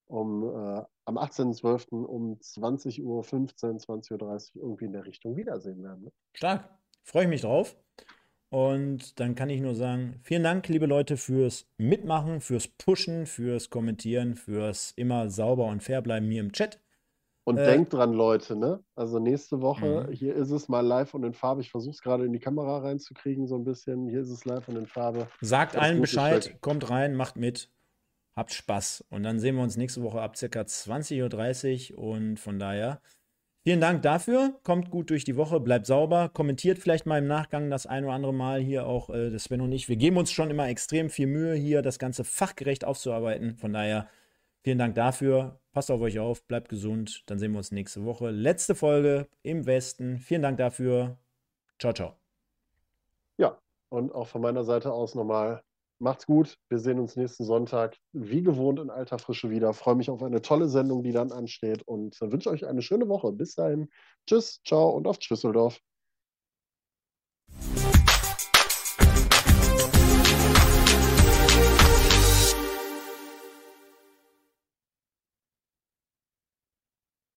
um äh, am 18.12. um 20.15 Uhr, 20.30 Uhr irgendwie in der Richtung wiedersehen werden. Ne? Stark. Freue ich mich drauf. Und dann kann ich nur sagen, vielen Dank, liebe Leute, fürs Mitmachen, fürs Pushen, fürs Kommentieren, fürs immer sauber und fair bleiben hier im Chat. Und äh, denkt dran, Leute, ne? Also nächste Woche, mhm. hier ist es mal live und in Farbe. Ich versuche es gerade in die Kamera reinzukriegen, so ein bisschen. Hier ist es live und in Farbe. Sagt allen Bescheid, Stück. kommt rein, macht mit. Habt Spaß. Und dann sehen wir uns nächste Woche ab circa 20.30 Uhr. Und von daher, vielen Dank dafür. Kommt gut durch die Woche, bleibt sauber. Kommentiert vielleicht mal im Nachgang das ein oder andere Mal hier auch äh, das Sven und ich. Wir geben uns schon immer extrem viel Mühe, hier das Ganze fachgerecht aufzuarbeiten. Von daher, vielen Dank dafür. Passt auf euch auf, bleibt gesund. Dann sehen wir uns nächste Woche. Letzte Folge im Westen. Vielen Dank dafür. Ciao, ciao. Ja, und auch von meiner Seite aus nochmal Macht's gut. Wir sehen uns nächsten Sonntag wie gewohnt in alter Frische wieder. Freue mich auf eine tolle Sendung, die dann ansteht und wünsche euch eine schöne Woche. Bis dahin. Tschüss, ciao und auf Tschüsseldorf.